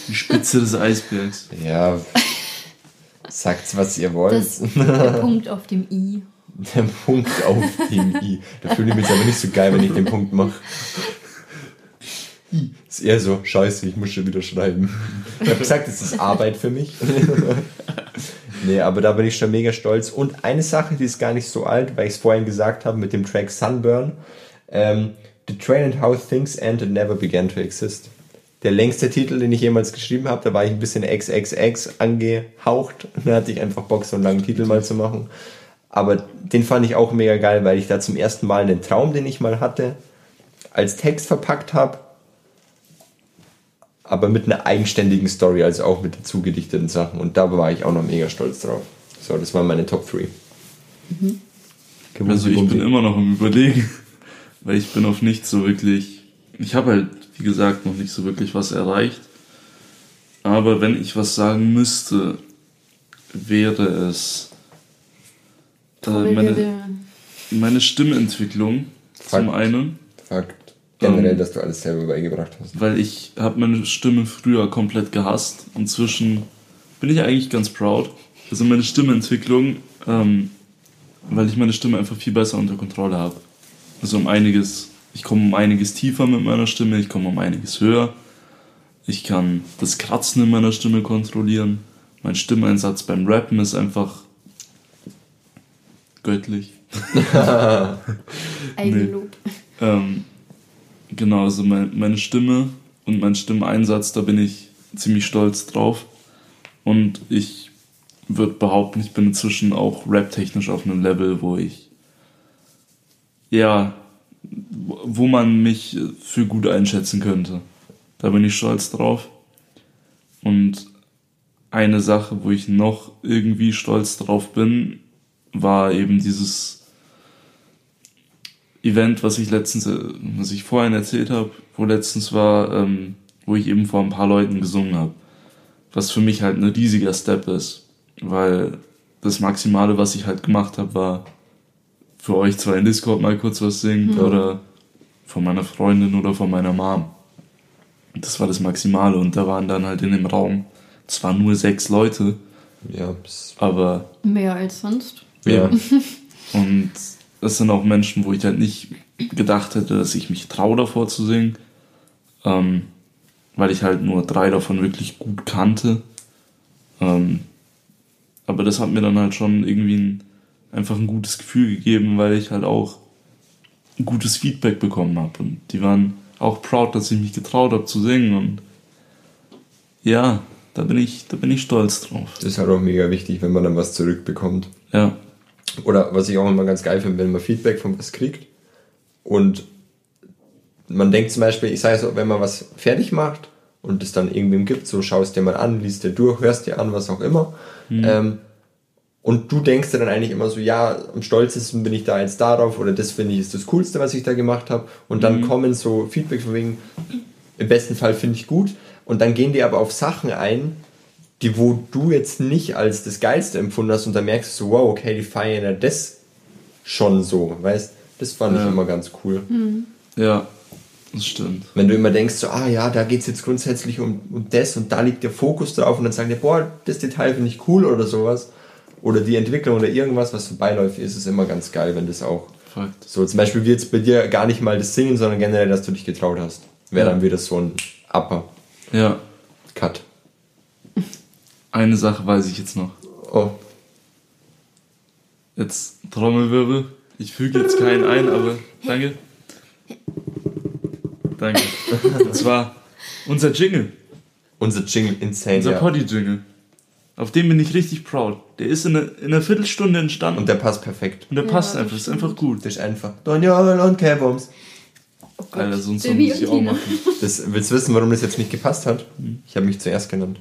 Die Spitze des Eisbergs. Ja. Sagt's, was ihr wollt. Das, der Punkt auf dem I. Der Punkt auf dem I. Da fühle ich mich jetzt aber nicht so geil, wenn ich den Punkt mache. I. Ist eher so, scheiße, ich muss schon wieder schreiben. Ich habe gesagt, es ist Arbeit für mich. nee, aber da bin ich schon mega stolz. Und eine Sache, die ist gar nicht so alt, weil ich es vorhin gesagt habe mit dem Track Sunburn. Ähm, The Train and How Things End and Never Began to Exist. Der längste Titel, den ich jemals geschrieben habe, da war ich ein bisschen XXX angehaucht. Und da hatte ich einfach Bock, so einen langen Titel mal zu machen. Aber den fand ich auch mega geil, weil ich da zum ersten Mal einen Traum, den ich mal hatte, als Text verpackt habe. Aber mit einer eigenständigen Story, also auch mit dazu gedichteten Sachen. Und da war ich auch noch mega stolz drauf. So, das waren meine Top 3. Also ich bin immer noch im Überlegen, weil ich bin auf nichts so wirklich. Ich habe halt, wie gesagt, noch nicht so wirklich was erreicht. Aber wenn ich was sagen müsste, wäre es äh, meine, meine Stimmentwicklung zum Fakt. einen, Fakt. Generell, Ähm, dass du alles selber beigebracht hast. weil ich habe meine Stimme früher komplett gehasst. Inzwischen bin ich eigentlich ganz proud. Also meine Stimmentwicklung, ähm, weil ich meine Stimme einfach viel besser unter Kontrolle habe. Also um einiges, ich komme um einiges tiefer mit meiner Stimme, ich komme um einiges höher. Ich kann das Kratzen in meiner Stimme kontrollieren. Mein Stimmeinsatz beim Rappen ist einfach göttlich. Eigenlob. Ähm, genau, also mein, meine Stimme und mein Stimmeinsatz, da bin ich ziemlich stolz drauf. Und ich würde behaupten, ich bin inzwischen auch rap-technisch auf einem Level, wo ich, ja, wo man mich für gut einschätzen könnte. Da bin ich stolz drauf. Und eine Sache, wo ich noch irgendwie stolz drauf bin, war eben dieses Event, was ich letztens, äh, was ich vorhin erzählt habe, wo letztens war, ähm, wo ich eben vor ein paar Leuten gesungen habe. Was für mich halt ein riesiger Step ist, weil das Maximale, was ich halt gemacht habe, war für euch zwar in Discord mal kurz was singen oder von meiner Freundin oder von meiner Mom. Das war das Maximale und da waren dann halt in dem Raum zwar nur sechs Leute, Ja, aber Mehr als sonst. ja. Und das sind auch Menschen, wo ich halt nicht gedacht hätte, dass ich mich traue, davor zu singen. Ähm, weil ich halt nur drei davon wirklich gut kannte. Ähm, aber das hat mir dann halt schon irgendwie ein, einfach ein gutes Gefühl gegeben, weil ich halt auch ein gutes Feedback bekommen habe. Und die waren auch proud, dass ich mich getraut habe zu singen. Und ja, da bin ich, da bin ich stolz drauf. Das ist halt auch mega wichtig, wenn man dann was zurückbekommt. Ja, Oder was ich auch immer ganz geil finde, wenn man Feedback von was kriegt und man denkt zum Beispiel, ich sage so, wenn man was fertig macht und es dann irgendwem gibt, so schaust dir mal an, liest dir durch, hörst dir an, was auch immer. Ähm, und du denkst dir dann eigentlich immer so, ja, am stolzesten bin ich da jetzt darauf oder das finde ich ist das Coolste, was ich da gemacht habe. Und dann kommen so Feedback von wegen, im besten Fall finde ich gut. Und dann gehen die aber auf Sachen ein, die wo du jetzt nicht als das Geilste empfunden hast und dann merkst du so, wow, okay, die feiern ja das schon so, weißt Das fand Ja. ich immer ganz cool. ja, das stimmt. Wenn du immer denkst, so, ah ja, da geht es jetzt grundsätzlich um, um das und da liegt der Fokus drauf und dann sagen die, boah, das Detail finde ich cool oder sowas. Oder die Entwicklung oder irgendwas, was so beiläufig ist, ist immer ganz geil, wenn das auch Fakt. so, zum Beispiel wie jetzt bei dir gar nicht mal das Singen, sondern generell, dass du dich getraut hast. Wäre Ja. dann wieder so ein Upper Ja, Cut. eine Sache weiß ich jetzt noch. Oh, Jetzt Trommelwirbel. Ich füge jetzt keinen ein, aber danke. Danke. Und zwar unser Jingle, unser Jingle insane, unser ja. Poddy-Jingle. Auf den bin ich richtig proud. Der ist in einer, in einer Viertelstunde entstanden Und der passt perfekt. und der Ja, passt das einfach. Ist einfach gut. Das ist einfach Donjol und K-Bombs. Oh Gott, Alter, so ein Song muss ich und auch Tina. machen. Das, willst du wissen, warum das jetzt nicht gepasst hat? Hm. Ich habe mich zuerst genannt.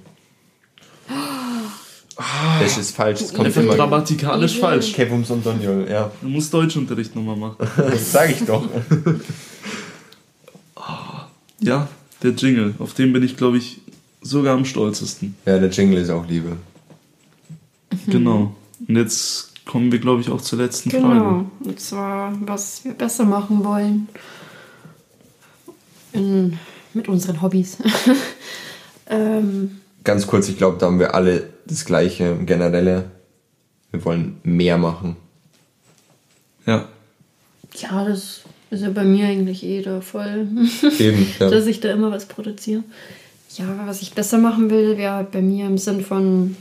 Das ist falsch. Das kommt Einfach immer. grammatikalisch Evil. falsch. K-Bombs und Donjol, ja. Du musst Deutschunterricht nochmal machen. Das sag ich doch. Ja, der Jingle. Auf den bin ich, glaube ich, sogar am stolzesten. Ja, der Jingle ist auch Liebe. Genau. Und jetzt kommen wir, glaube ich, auch zur letzten Frage. Genau. Und zwar, was wir besser machen wollen. In, mit unseren Hobbys. ähm, Ganz kurz, ich glaube, da haben wir alle das gleiche generelle. Wir wollen mehr machen. Ja. ja, das ist ja bei mir eigentlich eh der Fall. Eben, ja. dass ich da immer was produziere. Ja, was ich besser machen will, wäre halt bei mir im Sinn von,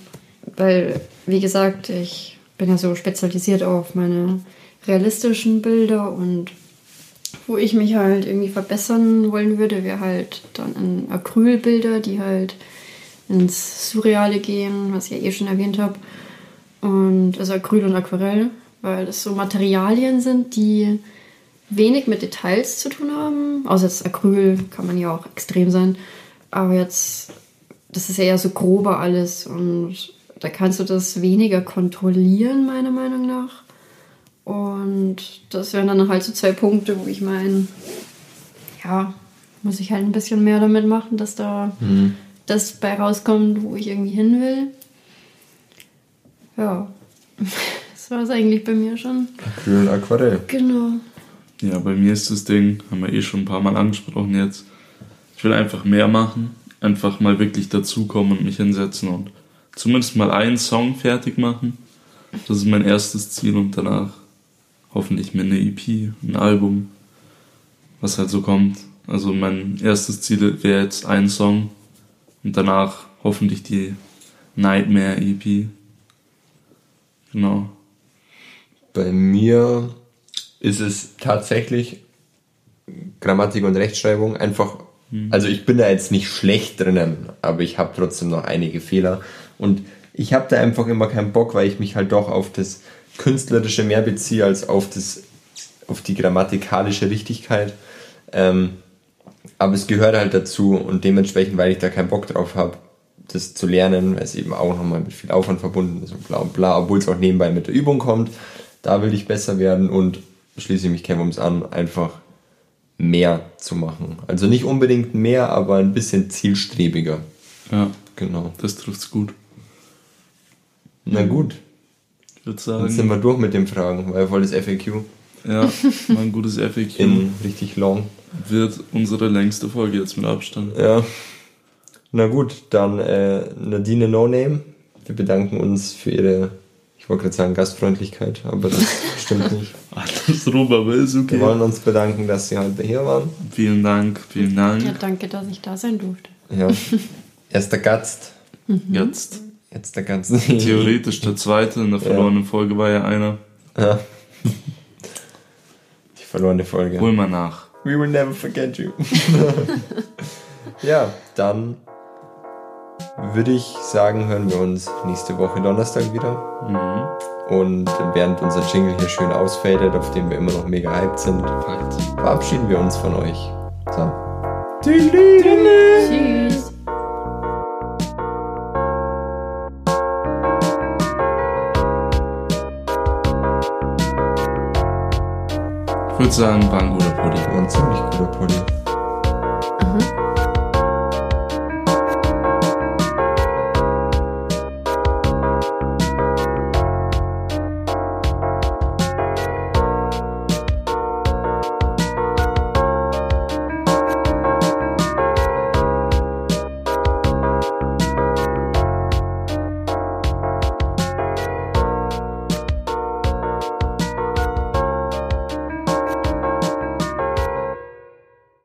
weil, wie gesagt, ich bin ja so spezialisiert auf meine realistischen Bilder und wo ich mich halt irgendwie verbessern wollen würde, wäre halt dann in Acrylbilder, die halt ins Surreale gehen, was ich ja eh schon erwähnt habe. Und also Acryl und Aquarell, weil das so Materialien sind, die wenig mit Details zu tun haben. Außer jetzt Acryl kann man ja auch extrem sein. Aber jetzt, das ist ja eher so grober alles und da kannst du das weniger kontrollieren, meiner Meinung nach. Und das wären dann halt so zwei Punkte, wo ich meine, ja, muss ich halt ein bisschen mehr damit machen, dass da das bei rauskommt, wo ich irgendwie hin will. Ja, das war es eigentlich bei mir schon. Acryl und Aquarell. Genau. Ja, bei mir ist das Ding, haben wir eh schon ein paar Mal angesprochen jetzt. Ich will einfach mehr machen, einfach mal wirklich dazukommen und mich hinsetzen und zumindest mal einen Song fertig machen. Das ist mein erstes Ziel und danach hoffentlich mir eine EP, ein Album, was halt so kommt. Also mein erstes Ziel wäre jetzt ein Song und danach hoffentlich die Nightmare EP. Genau. Bei mir ist es tatsächlich Grammatik und Rechtschreibung einfach. Also ich bin da jetzt nicht schlecht drinnen, aber ich habe trotzdem noch einige Fehler. Und ich habe da einfach immer keinen Bock, weil ich mich halt doch auf das Künstlerische mehr beziehe als auf, das, auf die grammatikalische Richtigkeit. Ähm, aber es gehört halt dazu und dementsprechend, weil ich da keinen Bock drauf habe, das zu lernen, weil es eben auch nochmal mit viel Aufwand verbunden ist und bla und bla, obwohl es auch nebenbei mit der Übung kommt. Da will ich besser werden und schließe ich mich Chemums an, einfach mehr zu machen. Also nicht unbedingt mehr, aber ein bisschen zielstrebiger. Ja, Genau. das trifft's gut. Na gut, Ich würde dann sind sagen, wir durch mit den Fragen, weil voll das FAQ. Ja, mal ein gutes FAQ. In richtig long. Wird unsere längste Folge jetzt mit Abstand. Ja. Na gut, dann äh, Nadine No Name. Wir bedanken uns für ihre, ich wollte gerade sagen Gastfreundlichkeit, aber das stimmt nicht. Andersrum, aber ist okay. Wir wollen uns bedanken, dass Sie heute hier waren. Vielen Dank, vielen Dank. Ja, danke, dass ich da sein durfte. Ja. Erster Gast. Jetzt. Jetzt der Gast. Theoretisch der zweite, in der verlorenen Folge war ja einer. Ja. Die verlorene Folge. Hol mal nach. We will never forget you. ja, dann würde ich sagen, hören wir uns nächste Woche Donnerstag wieder. Mhm. Und während unser Jingle hier schön ausfadet, auf dem wir immer noch mega hyped sind, verabschieden wir uns von euch. So. Tschüss. Ich würde sagen, war ein guter Pudding. War ein ziemlich guter Pulli. Aha.